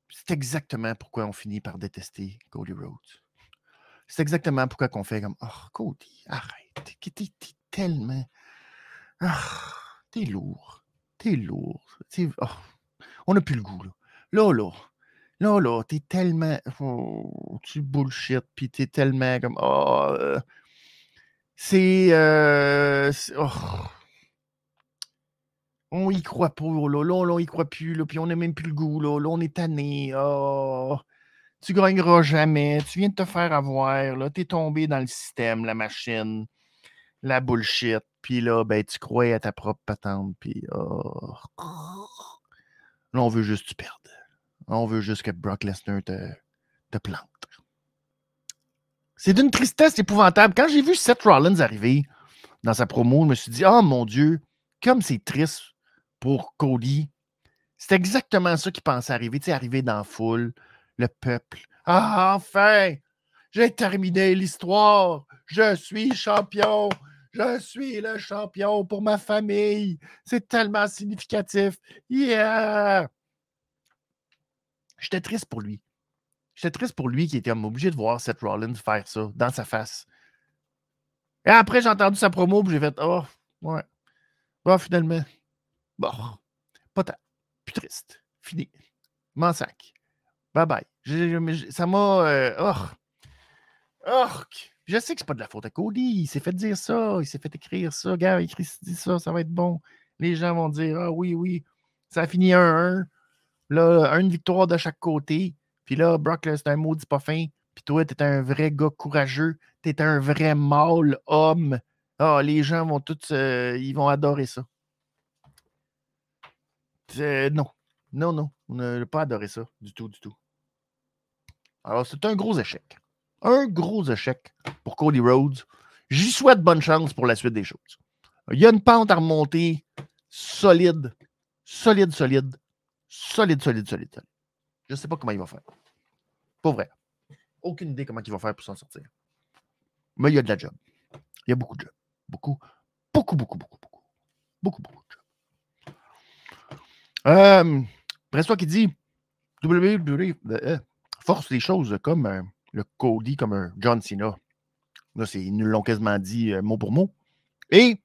c'est exactement pourquoi on finit par détester Cody Rhodes. C'est exactement pourquoi on fait comme Oh, Cody, arrête. T'es tellement. Oh, t'es lourd. T'es lourd. Oh, on n'a plus le goût, là. Là, là. Là, t'es tellement. Oh, tu bullshit, puis t'es tellement comme. Oh, c'est. Euh, oh. On y croit pas, là. Là, là on y croit plus, là. Puis on n'a même plus le goût, là. Là, on est tanné. Oh. Tu gagneras jamais. Tu viens de te faire avoir, là. T'es tombé dans le système, la machine, la bullshit. Puis là, ben, tu crois à ta propre patente. Puis. Oh. Là, on veut juste que tu perdes. On veut juste que Brock Lesnar te, te plante. C'est d'une tristesse épouvantable. Quand j'ai vu Seth Rollins arriver dans sa promo, je me suis dit, oh mon Dieu, comme c'est triste pour Cody. C'est exactement ça qu'il pensait arriver. Tu sais, arriver dans la foule, le peuple. Ah, enfin, j'ai terminé l'histoire. Je suis champion. Je suis le champion pour ma famille. C'est tellement significatif. Yeah! J'étais triste pour lui. J'étais triste pour lui qui était obligé de voir Seth Rollins faire ça dans sa face. Et après, j'ai entendu sa promo, j'ai fait Oh, ouais. Bon, finalement. Bon. Pas tant. Plus triste. Fini. M'en sac. Bye bye. ça m'a. Oh. oh. Je sais que c'est pas de la faute à Cody. Il s'est fait dire ça. Il s'est fait écrire ça. Gars, écrit dit ça. Ça va être bon. Les gens vont dire Ah oui, oui. Ça a fini 1-1. Là, une victoire de chaque côté. Puis là, Brock, c'est un maudit pas fin. Puis toi, t'es un vrai gars courageux. T'es un vrai mâle homme. Ah, les gens vont tous. Euh, ils vont adorer ça. Non. Non, non. On n'a pas adoré ça. Du tout, du tout. Alors, c'est un gros échec. Un gros échec pour Cody Rhodes. J'y souhaite bonne chance pour la suite des choses. Il y a une pente à remonter solide. Solide, solide. Solide, solide, solide, solide. Je ne sais pas comment il va faire. Pas vrai. Aucune idée comment il va faire pour s'en sortir. Mais il y a de la job. Il y a beaucoup de job. Beaucoup, beaucoup, beaucoup, beaucoup, beaucoup. Beaucoup, beaucoup de job. Euh, qui dit WWE force les choses comme euh, le Cody, comme un John Cena. Là, ils nous l'ont quasiment dit euh, mot pour mot. Et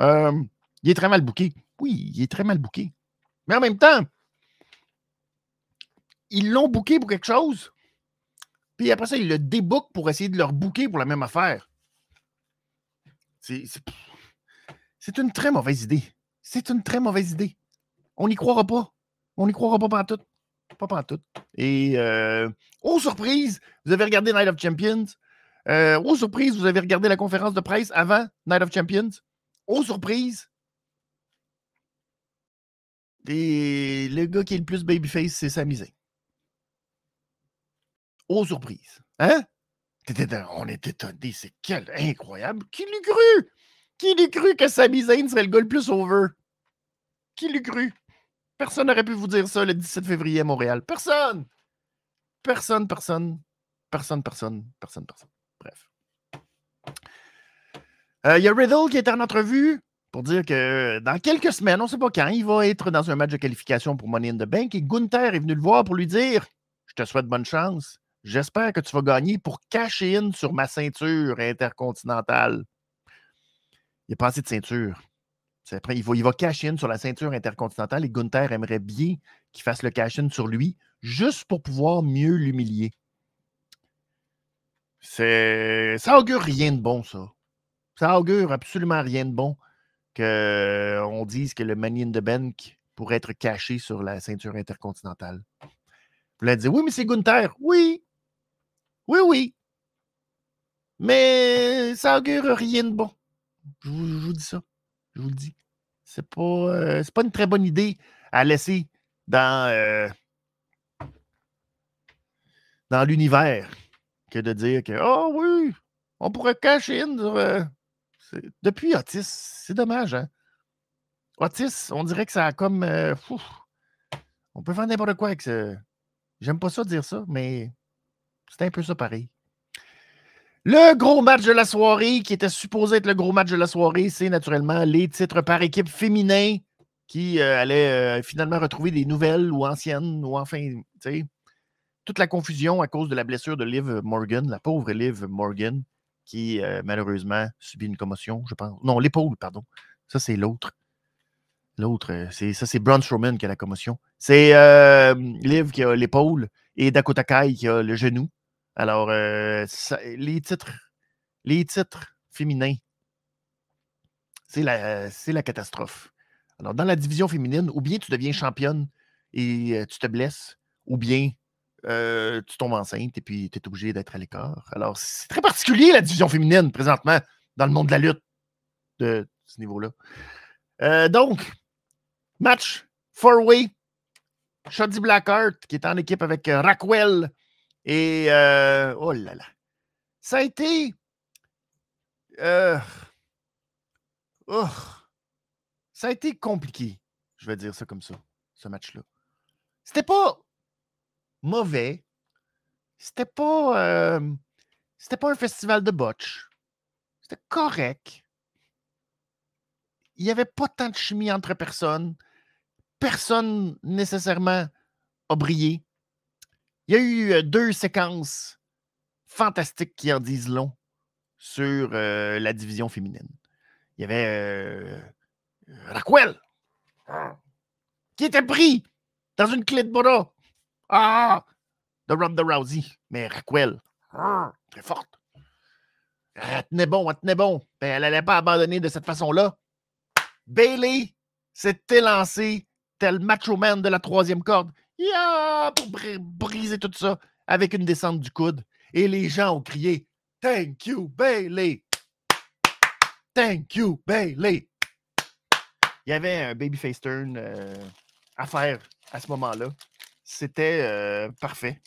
euh, il est très mal bouqué. Oui, il est très mal bouqué. Mais en même temps, ils l'ont booké pour quelque chose. Puis après ça, ils le débookent pour essayer de leur booker pour la même affaire. C'est une très mauvaise idée. C'est une très mauvaise idée. On n'y croira pas. On n'y croira pas tout. Pas tout. Et euh, oh surprise, vous avez regardé Night of Champions. Euh, surprise, vous avez regardé la conférence de presse avant Night of Champions. Oh surprise. Et le gars qui est le plus babyface, c'est Sami Zayn. Oh, surprise. Hein? On était étonnés. C'est quel incroyable. Qui l'eût cru? Qui l'eût cru que Sami Zayn serait le gars le plus over? Qui l'eût cru? Personne n'aurait pu vous dire ça le 17 février à Montréal. Personne! Personne, personne, personne, personne, personne, personne. Bref. Euh, il y a Riddle qui est en entrevue pour dire que dans quelques semaines, on ne sait pas quand, il va être dans un match de qualification pour Money in the Bank et Gunther est venu le voir pour lui dire Je te souhaite bonne chance. J'espère que tu vas gagner pour cacher in sur ma ceinture intercontinentale. Il n'y a pas assez de ceinture. Il va, il va cash in sur la ceinture intercontinentale et Gunther aimerait bien qu'il fasse le cash in sur lui, juste pour pouvoir mieux l'humilier. Ça augure rien de bon, ça. Ça augure absolument rien de bon qu'on dise que le Money in the Bank pourrait être caché sur la ceinture intercontinentale. Vous allez dire, oui, mais c'est Gunther. Oui, oui, oui. Mais ça augure rien de bon. Je vous, dis ça. Je vous le dis. C'est pas, euh, pas une très bonne idée à laisser dans, euh, l'univers que de dire que Oh oui, on pourrait cacher une. Euh, depuis Otis, c'est dommage, hein? Otis, on dirait que ça a comme. on peut faire n'importe quoi avec ça. J'aime pas ça dire ça, mais c'est un peu ça pareil. Le gros match de la soirée, qui était supposé être le gros match de la soirée, c'est naturellement les titres par équipe féminin qui euh, allaient euh, finalement retrouver des nouvelles ou anciennes, ou enfin, tu sais, toute la confusion à cause de la blessure de Liv Morgan, la pauvre Liv Morgan, qui euh, malheureusement subit une commotion, je pense. Non, l'épaule, pardon. Ça, c'est l'autre. L'autre, euh, c'est ça, c'est Braun Strowman qui a la commotion. C'est Liv qui a l'épaule et Dakota Kai qui a le genou. Alors, euh, les titres, les titres féminins, c'est la, catastrophe. Alors, dans la division féminine, ou bien tu deviens championne et euh, tu te blesses, ou bien euh, tu tombes enceinte et puis tu es obligé d'être à l'écart. Alors, c'est très particulier la division féminine présentement dans le monde de la lutte de ce niveau-là. Donc, match four-way. Shoddy Blackheart qui est en équipe avec Raquel et euh, oh là là. Ça a été euh, oh, ça a été compliqué, je vais dire ça comme ça, ce match-là. C'était pas mauvais. C'était pas euh, c'était pas un festival de botch. C'était correct. Il n'y avait pas tant de chimie entre personnes. Personne nécessairement a brillé. Il y a eu deux séquences fantastiques qui en disent long sur la division féminine. Il y avait Raquel qui était pris dans une clé de bras ah, de Ronda Rousey. Mais Raquel, ah, très forte. Elle tenait bon, elle tenait bon. Ben, elle n'allait pas abandonner de cette façon-là. Bailey s'était lancé tel macho man de la troisième corde. Ya! Pour bri- briser tout ça avec une descente du coude. Et les gens ont crié Thank you, Bailey! Thank you, Bailey! Il y avait un babyface turn euh, à faire à ce moment-là. C'était euh, parfait.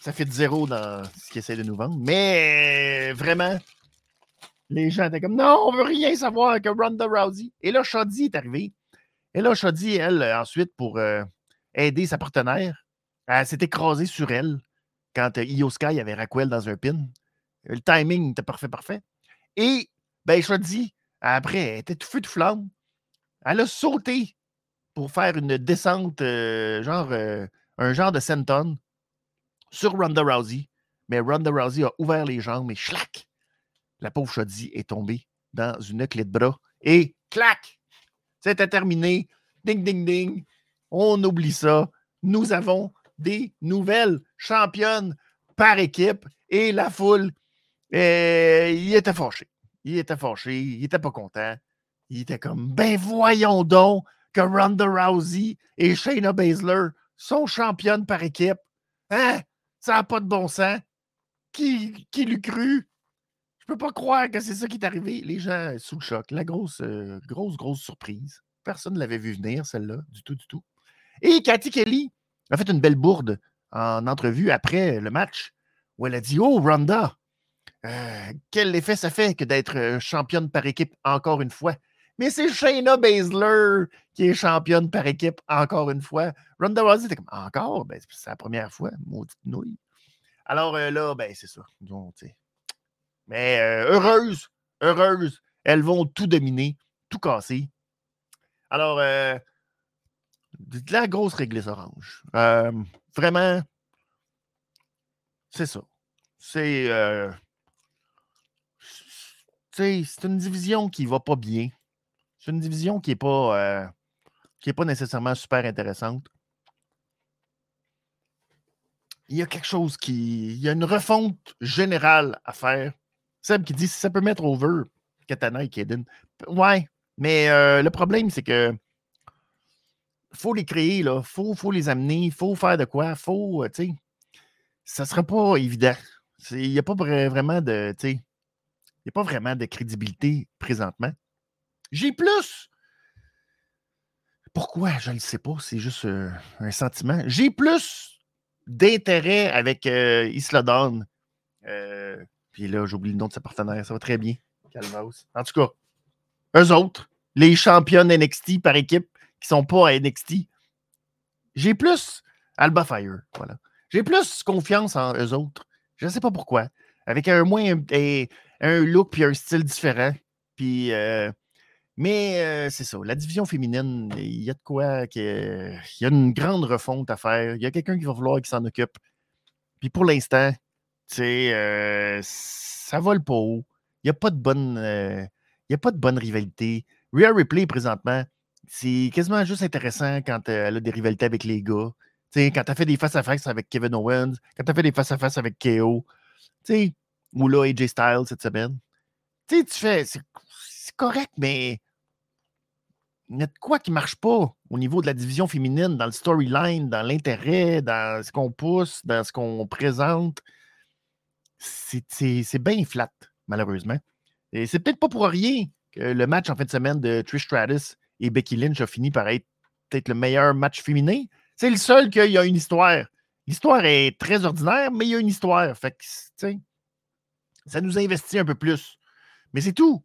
Ça fait de zéro dans ce qu'ils essaient de nous vendre. Mais vraiment, les gens étaient comme non, on veut rien savoir que Ronda Rousey. Et là, Shoddy est arrivé. Et là, Shoddy, elle, euh, ensuite, pour aider sa partenaire, elle s'est écrasée sur elle quand euh, Io Sky avait Raquel dans un pin. Le timing était parfait, parfait. Et, ben, Shoddy, après, elle était tout feu de flamme. Elle a sauté pour faire une descente, euh, genre, euh, un genre de senton sur Ronda Rousey. Mais Ronda Rousey a ouvert les jambes et schlac! La pauvre Shoddy est tombée dans une clé de bras et clac! C'était terminé. Ding, ding, ding. On oublie ça. Nous avons des nouvelles championnes par équipe et la foule, euh, il était fâché. Il était fâché. Il était pas content. Il était comme, ben voyons donc que Ronda Rousey et Shayna Baszler sont championnes par équipe. Hein? Ça n'a pas de bon sens. Qui, qui l'eût cru? Je peux pas croire que c'est ça qui est arrivé. Les gens sous le choc. La grosse, euh, grosse, grosse surprise. Personne ne l'avait vu venir, celle-là, du tout, du tout. Et Cathy Kelly a fait une belle bourde en entrevue après le match où elle a dit Oh, Ronda, euh, quel effet ça fait que d'être euh, championne par équipe encore une fois? Mais c'est Shayna Baszler qui est championne par équipe encore une fois. Ronda Rousey était comme encore? Ben, c'est la première fois, maudite nouille. Alors euh, là, ben, c'est ça. Mais euh, heureuse, heureuse, elles vont tout dominer, tout casser. Alors, de la grosse réglisse orange. Euh, vraiment, c'est ça. C'est. euh, sais, c'est une division qui va pas bien. C'est une division qui n'est pas, euh, qui pas nécessairement super intéressante. Il y a quelque chose qui. Il y a une refonte générale à faire. Seb qui dit si ça peut mettre over Katana et Kaden. Ouais, mais le problème, c'est que faut les créer, là. Faut, faut les amener, il faut faire de quoi, faut, euh, tu sais. Ça sera pas évident. Il n'y a pas vra- vraiment de, tu sais, il n'y a pas vraiment de crédibilité présentement. J'ai plus. Pourquoi? Je ne sais pas. C'est juste euh, un sentiment. J'ai plus d'intérêt avec euh, Isla. Euh, puis là, j'oublie le nom de sa partenaire. Ça va très bien. Calvados. En tout cas, eux autres, les championnes NXT par équipe qui sont pas à NXT. J'ai plus Alba Fire, voilà. J'ai plus confiance en eux autres. Je ne sais pas pourquoi. Avec un moins un, look puis un style différent. Puis euh, mais euh, c'est ça, la division féminine, il y a de quoi, il y a une grande refonte à faire. Il y a quelqu'un qui va vouloir qui s'en occupe. Puis pour l'instant, sais, euh, ça vole pas haut. Il n'y a pas de bonne. Euh, il a pas de bonne rivalité. Rhea Ripley, présentement, c'est quasiment juste intéressant quand elle a des rivalités avec les gars. quand tu as fait des face-à-face avec Kevin Owens, quand tu as fait des face-à-face avec KO, ou là, AJ Styles cette semaine. tu fais. C'est correct, mais il y a de quoi qui marche pas au niveau de la division féminine, dans le storyline, dans l'intérêt, dans ce qu'on pousse, dans ce qu'on présente c'est bien flat, malheureusement. Et c'est peut-être pas pour rien que le match en fin de semaine de Trish Stratus et Becky Lynch a fini par être peut-être le meilleur match féminin. C'est le seul qu'il y a une histoire. L'histoire est très ordinaire, mais il y a une histoire. Fait que, ça nous investit un peu plus. Mais c'est tout.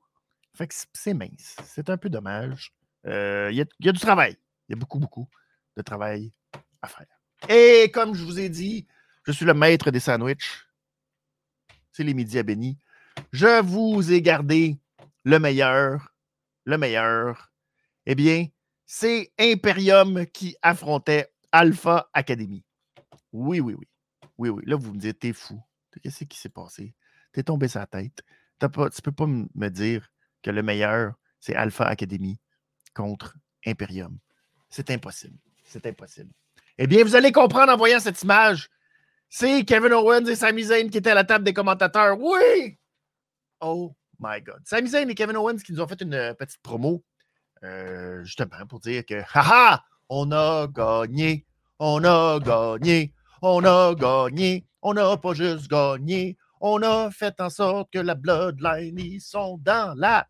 Fait que c'est mince. C'est un peu dommage. Euh, il y, a du travail. Il y a beaucoup, beaucoup de travail à faire. Et comme je vous ai dit, je suis le maître des sandwichs c'est les médias bénis. Je vous ai gardé le meilleur, le meilleur. Eh bien, c'est Imperium qui affrontait Alpha Academy. Oui, oui, oui. Oui, oui. Là, vous me dites, t'es fou. Qu'est-ce qui s'est passé? T'es tombé sa tête. tu ne peux pas me dire que le meilleur, c'est Alpha Academy contre Imperium. C'est impossible. C'est impossible. Eh bien, vous allez comprendre en voyant cette image c'est Kevin Owens et Sami Zayn qui étaient à la table des commentateurs. Oui! Oh my God. Sami Zayn et Kevin Owens qui nous ont fait une euh, petite promo, euh, justement, pour dire que, haha, on a gagné, on a gagné, on a gagné, on n'a pas juste gagné, on a fait en sorte que la Bloodline, ils sont dans la...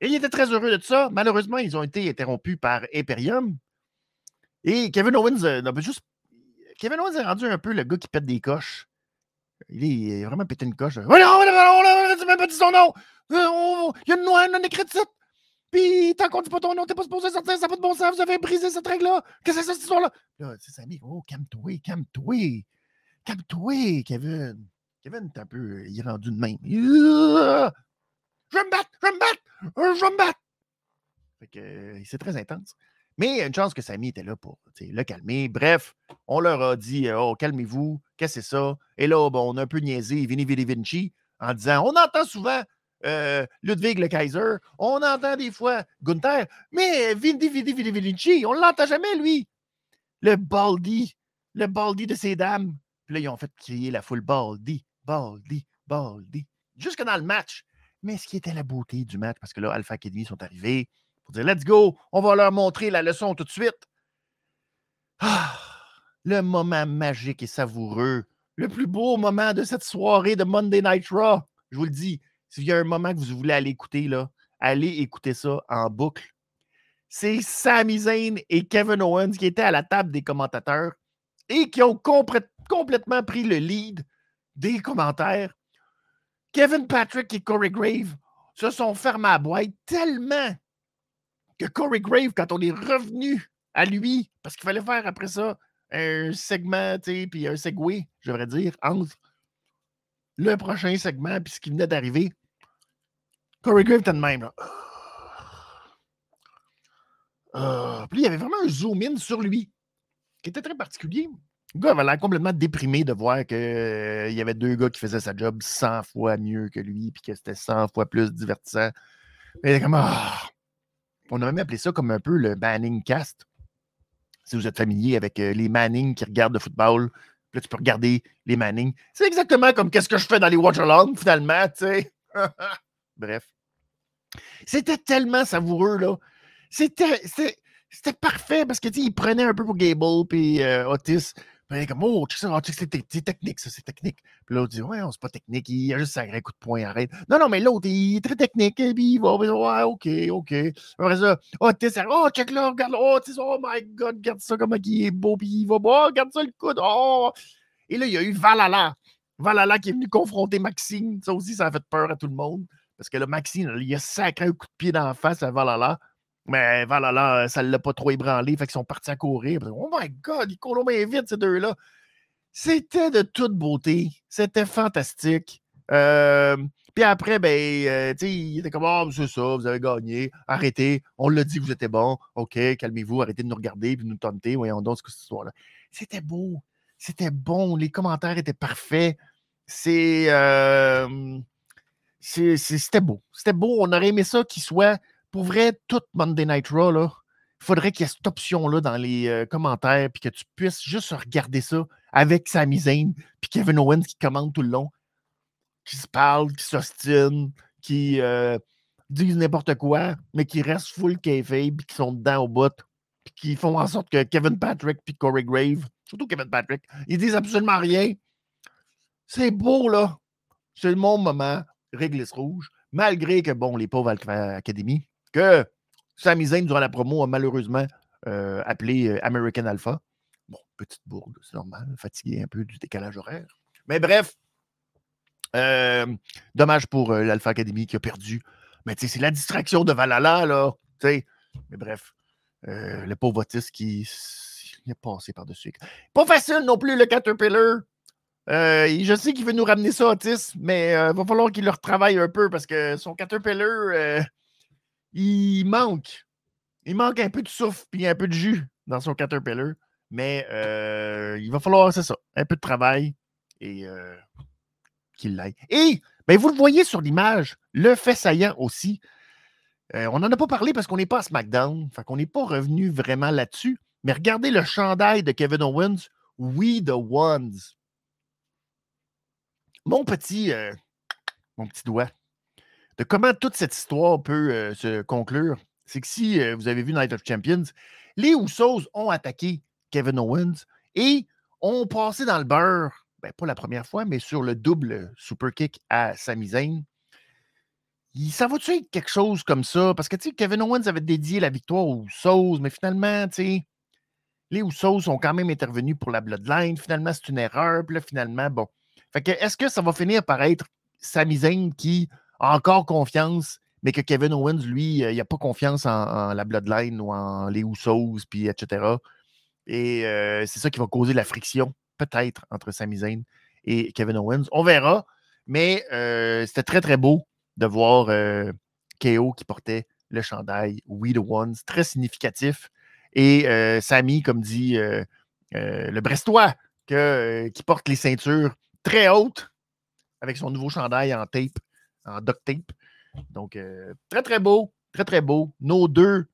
Et ils étaient très heureux de ça. Malheureusement, ils ont été interrompus par Imperium. Et Kevin Owens euh, juste Kevin Owens est rendu un peu le gars qui pète des coches. Il est vraiment pété une coche. Ouais, non, on n'a même pas dit son nom. Euh, il y a une noix non écrite. Puis tant qu'on dit pas ton nom, t'es pas supposé sortir, ça n'a pas de bon sens, vous avez brisé cette règle-là. Qu'est-ce que c'est cette histoire-là? Là, c'est Samy. Oh, calme-toi, calme-toi. Calme-toi, Kevin. Kevin, t'es un peu. Il est rendu de même. Je vais me battre, je vais me battre, je vais me battre. Fait que c'est très intense. Mais une chance que Samy était là pour le calmer. Bref, on leur a dit Oh, calmez-vous, qu'est-ce que c'est ça? Et là, bon, on a un peu niaisé Vini Vinci en disant On entend souvent euh, Ludwig le Kaiser, on entend des fois Gunther, mais Vini Vini Vini Vinci, on ne l'entend jamais, lui. Le Baldi, le Baldi de ces dames. Puis là, ils ont fait crier la foule Baldi, Baldi, Baldi, jusque dans le match. Mais ce qui était la beauté du match, parce que là, Alpha Academy sont arrivés, pour dire Let's go, on va leur montrer la leçon tout de suite. Ah, le moment magique et savoureux, le plus beau moment de cette soirée de Monday Night Raw. Je vous le dis, s'il y a un moment que vous voulez aller écouter, là, allez écouter ça en boucle. C'est Sami Zayn et Kevin Owens qui étaient à la table des commentateurs et qui ont complètement pris le lead des commentaires. Kevin Patrick et Corey Grave se sont fermés à boîte tellement que Corey Grave, quand on est revenu à lui, parce qu'il fallait faire après ça un segment, puis un segway, je devrais dire, entre le prochain segment puis ce qui venait d'arriver. Corey Grave était de même. Là. Euh, puis il y avait vraiment un zoom-in sur lui qui était très particulier. Le gars avait l'air complètement déprimé de voir qu'il euh, y avait deux gars qui faisaient sa job 100 fois mieux que lui, puis que c'était 100 fois plus divertissant. il comme, ah, on a même appelé ça comme un peu le Manning Cast. Si vous êtes familier avec euh, les Manning qui regardent le football, là, tu peux regarder les Manning. C'est exactement comme qu'est-ce que je fais dans les Watch Along, finalement, tu sais. Bref. C'était tellement savoureux, là. C'était, c'était parfait parce que, tu sais, il prenait un peu pour Gable puis euh, Otis. Ben, comme, oh, tu sais, c'est technique, ça, c'est technique. Puis l'autre dit, ouais, c'est pas technique, il a juste un coup de poing, arrête. Non, non, mais l'autre, il est très technique, et puis il va, ouais, ok, ok. Après ça, oh, t'es oh, check là, regarde, oh, oh my god, regarde ça, comment il est beau, puis il va, oh, regarde ça, le coude, oh. Et là, il y a eu Valala. Valala qui est venu confronter Maxime, ça aussi, ça a fait peur à tout le monde. Parce que là, Maxine, il a sacré un coup de pied dans la face à Valhalla. Mais Valhalla, ça ne l'a pas trop ébranlé. Fait qu'ils sont partis à courir. Oh my God, ils courent bien vite, ces deux-là. C'était de toute beauté. C'était fantastique. Euh, puis après, ben, euh, il était comme, oh, c'est ça, vous avez gagné. Arrêtez. On l'a dit, vous étiez bon. OK, calmez-vous, arrêtez de nous regarder puis de nous tenter. Voyons donc ce que cette histoire-là. C'était beau. C'était bon. Les commentaires étaient parfaits. C'est. Euh, c'était beau. C'était beau. On aurait aimé ça qu'il soit, pour vrai, tout Monday Night Raw, là. Il faudrait qu'il y ait cette option-là dans les euh, commentaires, puis que tu puisses juste regarder ça avec Sami Zayn, puis Kevin Owens qui commande tout le long, qui se parle, qui s'ostine, qui euh, disent n'importe quoi, mais qui restent full kayfabe, puis qui sont dedans au bout, puis qui font en sorte que Kevin Patrick puis Corey Grave, surtout Kevin Patrick, ils disent absolument rien. C'est beau, là. C'est le bon moment réglisse rouge, malgré que, bon, les pauvres Academy, que Sami Zayn, durant la promo, a malheureusement euh, appelé euh, American Alpha. Bon, petite bourde, c'est normal, fatigué un peu du décalage horaire. Mais bref, euh, dommage pour l'Alpha Academy qui a perdu. Mais tu sais, c'est la distraction de Valhalla, là. Mais bref, le pauvre Otis qui est passé par-dessus. Pas facile non plus, le Caterpillar. Je sais qu'il veut nous ramener ça, Otis, mais il va falloir qu'il le retravaille un peu parce que son Caterpillar, il manque. Il manque un peu de souffle et un peu de jus dans son Caterpillar. Mais il va falloir, c'est ça, un peu de travail et qu'il l'aille. Et ben, vous le voyez sur l'image, le fait saillant aussi. on n'en a pas parlé parce qu'on n'est pas à SmackDown. Fait qu'on n'est pas revenu vraiment là-dessus. Mais regardez le chandail de Kevin Owens. We the Ones. Mon petit, euh, mon petit doigt, de comment toute cette histoire peut euh, se conclure, c'est que si euh, vous avez vu Night of Champions, les Usos ont attaqué Kevin Owens et ont passé dans le beurre, ben, pas la première fois, mais sur le double super kick à Sami Zayn. Ça va-tu être quelque chose comme ça? Parce que Kevin Owens avait dédié la victoire aux Usos, mais finalement, les Usos ont quand même intervenu pour la Bloodline. Finalement, c'est une erreur. Là, finalement, bon, est-ce que ça va finir par être Sami Zayn qui encore confiance, mais que Kevin Owens, lui, euh, il n'a pas confiance en, la Bloodline ou en les Usos, puis etc. Et euh, c'est ça qui va causer la friction, peut-être, entre Sami Zayn et Kevin Owens. On verra, mais euh, c'était très, très beau de voir KO qui portait le chandail We the Ones, très significatif. Et Sami, comme dit le Brestois, qui porte les ceintures très haute avec son nouveau chandail en tape, en duct tape. Donc, euh, très, très beau. Très, très beau. Nos deux,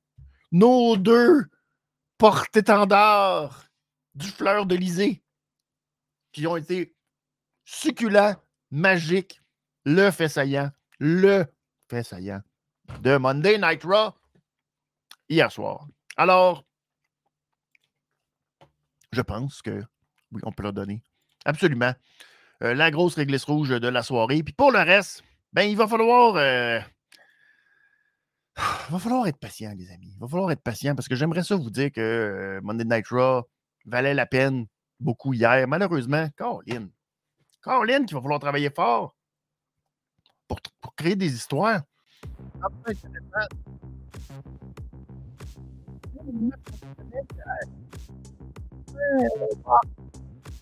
nos deux porte-étendards du fleur de lysée qui ont été succulents, magiques, le fait saillant, le fait saillant de Monday Night Raw hier soir. Alors, je pense que oui, on peut leur donner. Absolument. Euh, la grosse réglisse rouge de la soirée. Puis pour le reste, ben, il va falloir. Euh, va falloir être patient, les amis. Il va falloir être patient parce que j'aimerais ça vous dire que euh, Monday Night Raw valait la peine beaucoup hier. Malheureusement, Caroline. Caroline qui va falloir travailler fort pour, pour créer des histoires.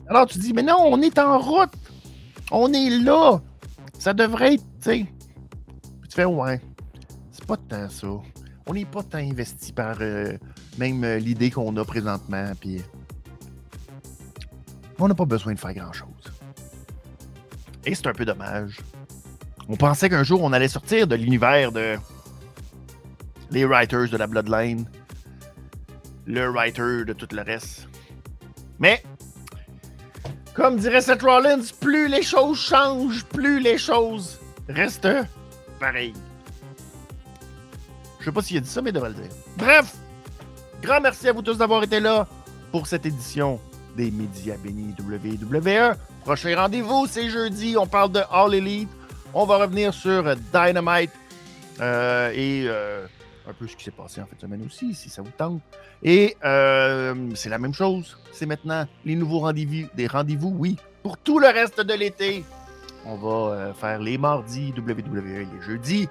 Alors tu dis, mais non, on est en route. On est là. Ça devrait être, tu sais. tu fais, ouais, c'est pas tant ça. On n'est pas tant investi par euh, même euh, l'idée qu'on a présentement. Puis on n'a pas besoin de faire grand-chose. Et c'est un peu dommage. On pensait qu'un jour, on allait sortir de l'univers de les writers de la Bloodline, le writer de tout le reste. Mais comme dirait Seth Rollins, plus les choses changent, plus les choses restent pareilles. Je sais pas s'il a dit ça, mais il devrait le dire. Bref, grand merci à vous tous d'avoir été là pour cette édition des Médias Bénis WWE. Prochain rendez-vous, c'est jeudi. On parle de All Elite. On va revenir sur Dynamite euh, et euh, un peu ce qui s'est passé en fait semaine aussi, si ça vous tente. Et euh, c'est la même chose. C'est maintenant les nouveaux rendez-vous, des rendez-vous, oui, pour tout le reste de l'été. On va euh, faire les mardis WWE, les jeudis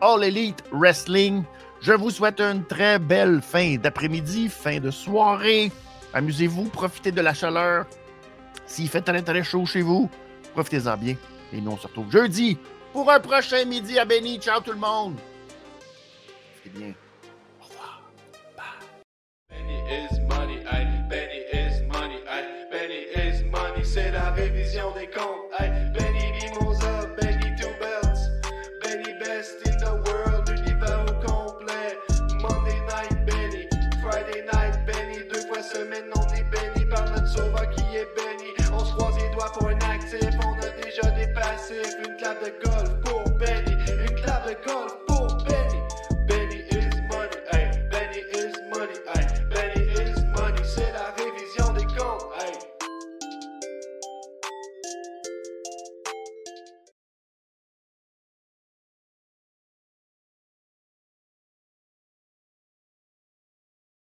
All Elite Wrestling. Je vous souhaite une très belle fin d'après-midi, fin de soirée. Amusez-vous, profitez de la chaleur. S'il fait très très chaud chez vous, profitez-en bien. Et nous, on se retrouve jeudi pour un prochain midi à Benny. Ciao tout le monde. Bien. Au revoir. Bye. c'est la révision des comptes. Benny Mimosa, Benny Two Belts, Benny Best in the World, l'univers au complet. Monday Night Benny, Friday Night Benny, deux fois semaine on est béni par notre sauveur qui est béni. On se croise les doigts pour un actif, on a déjà des passifs, une clave de golf pour Benny, une clave de golf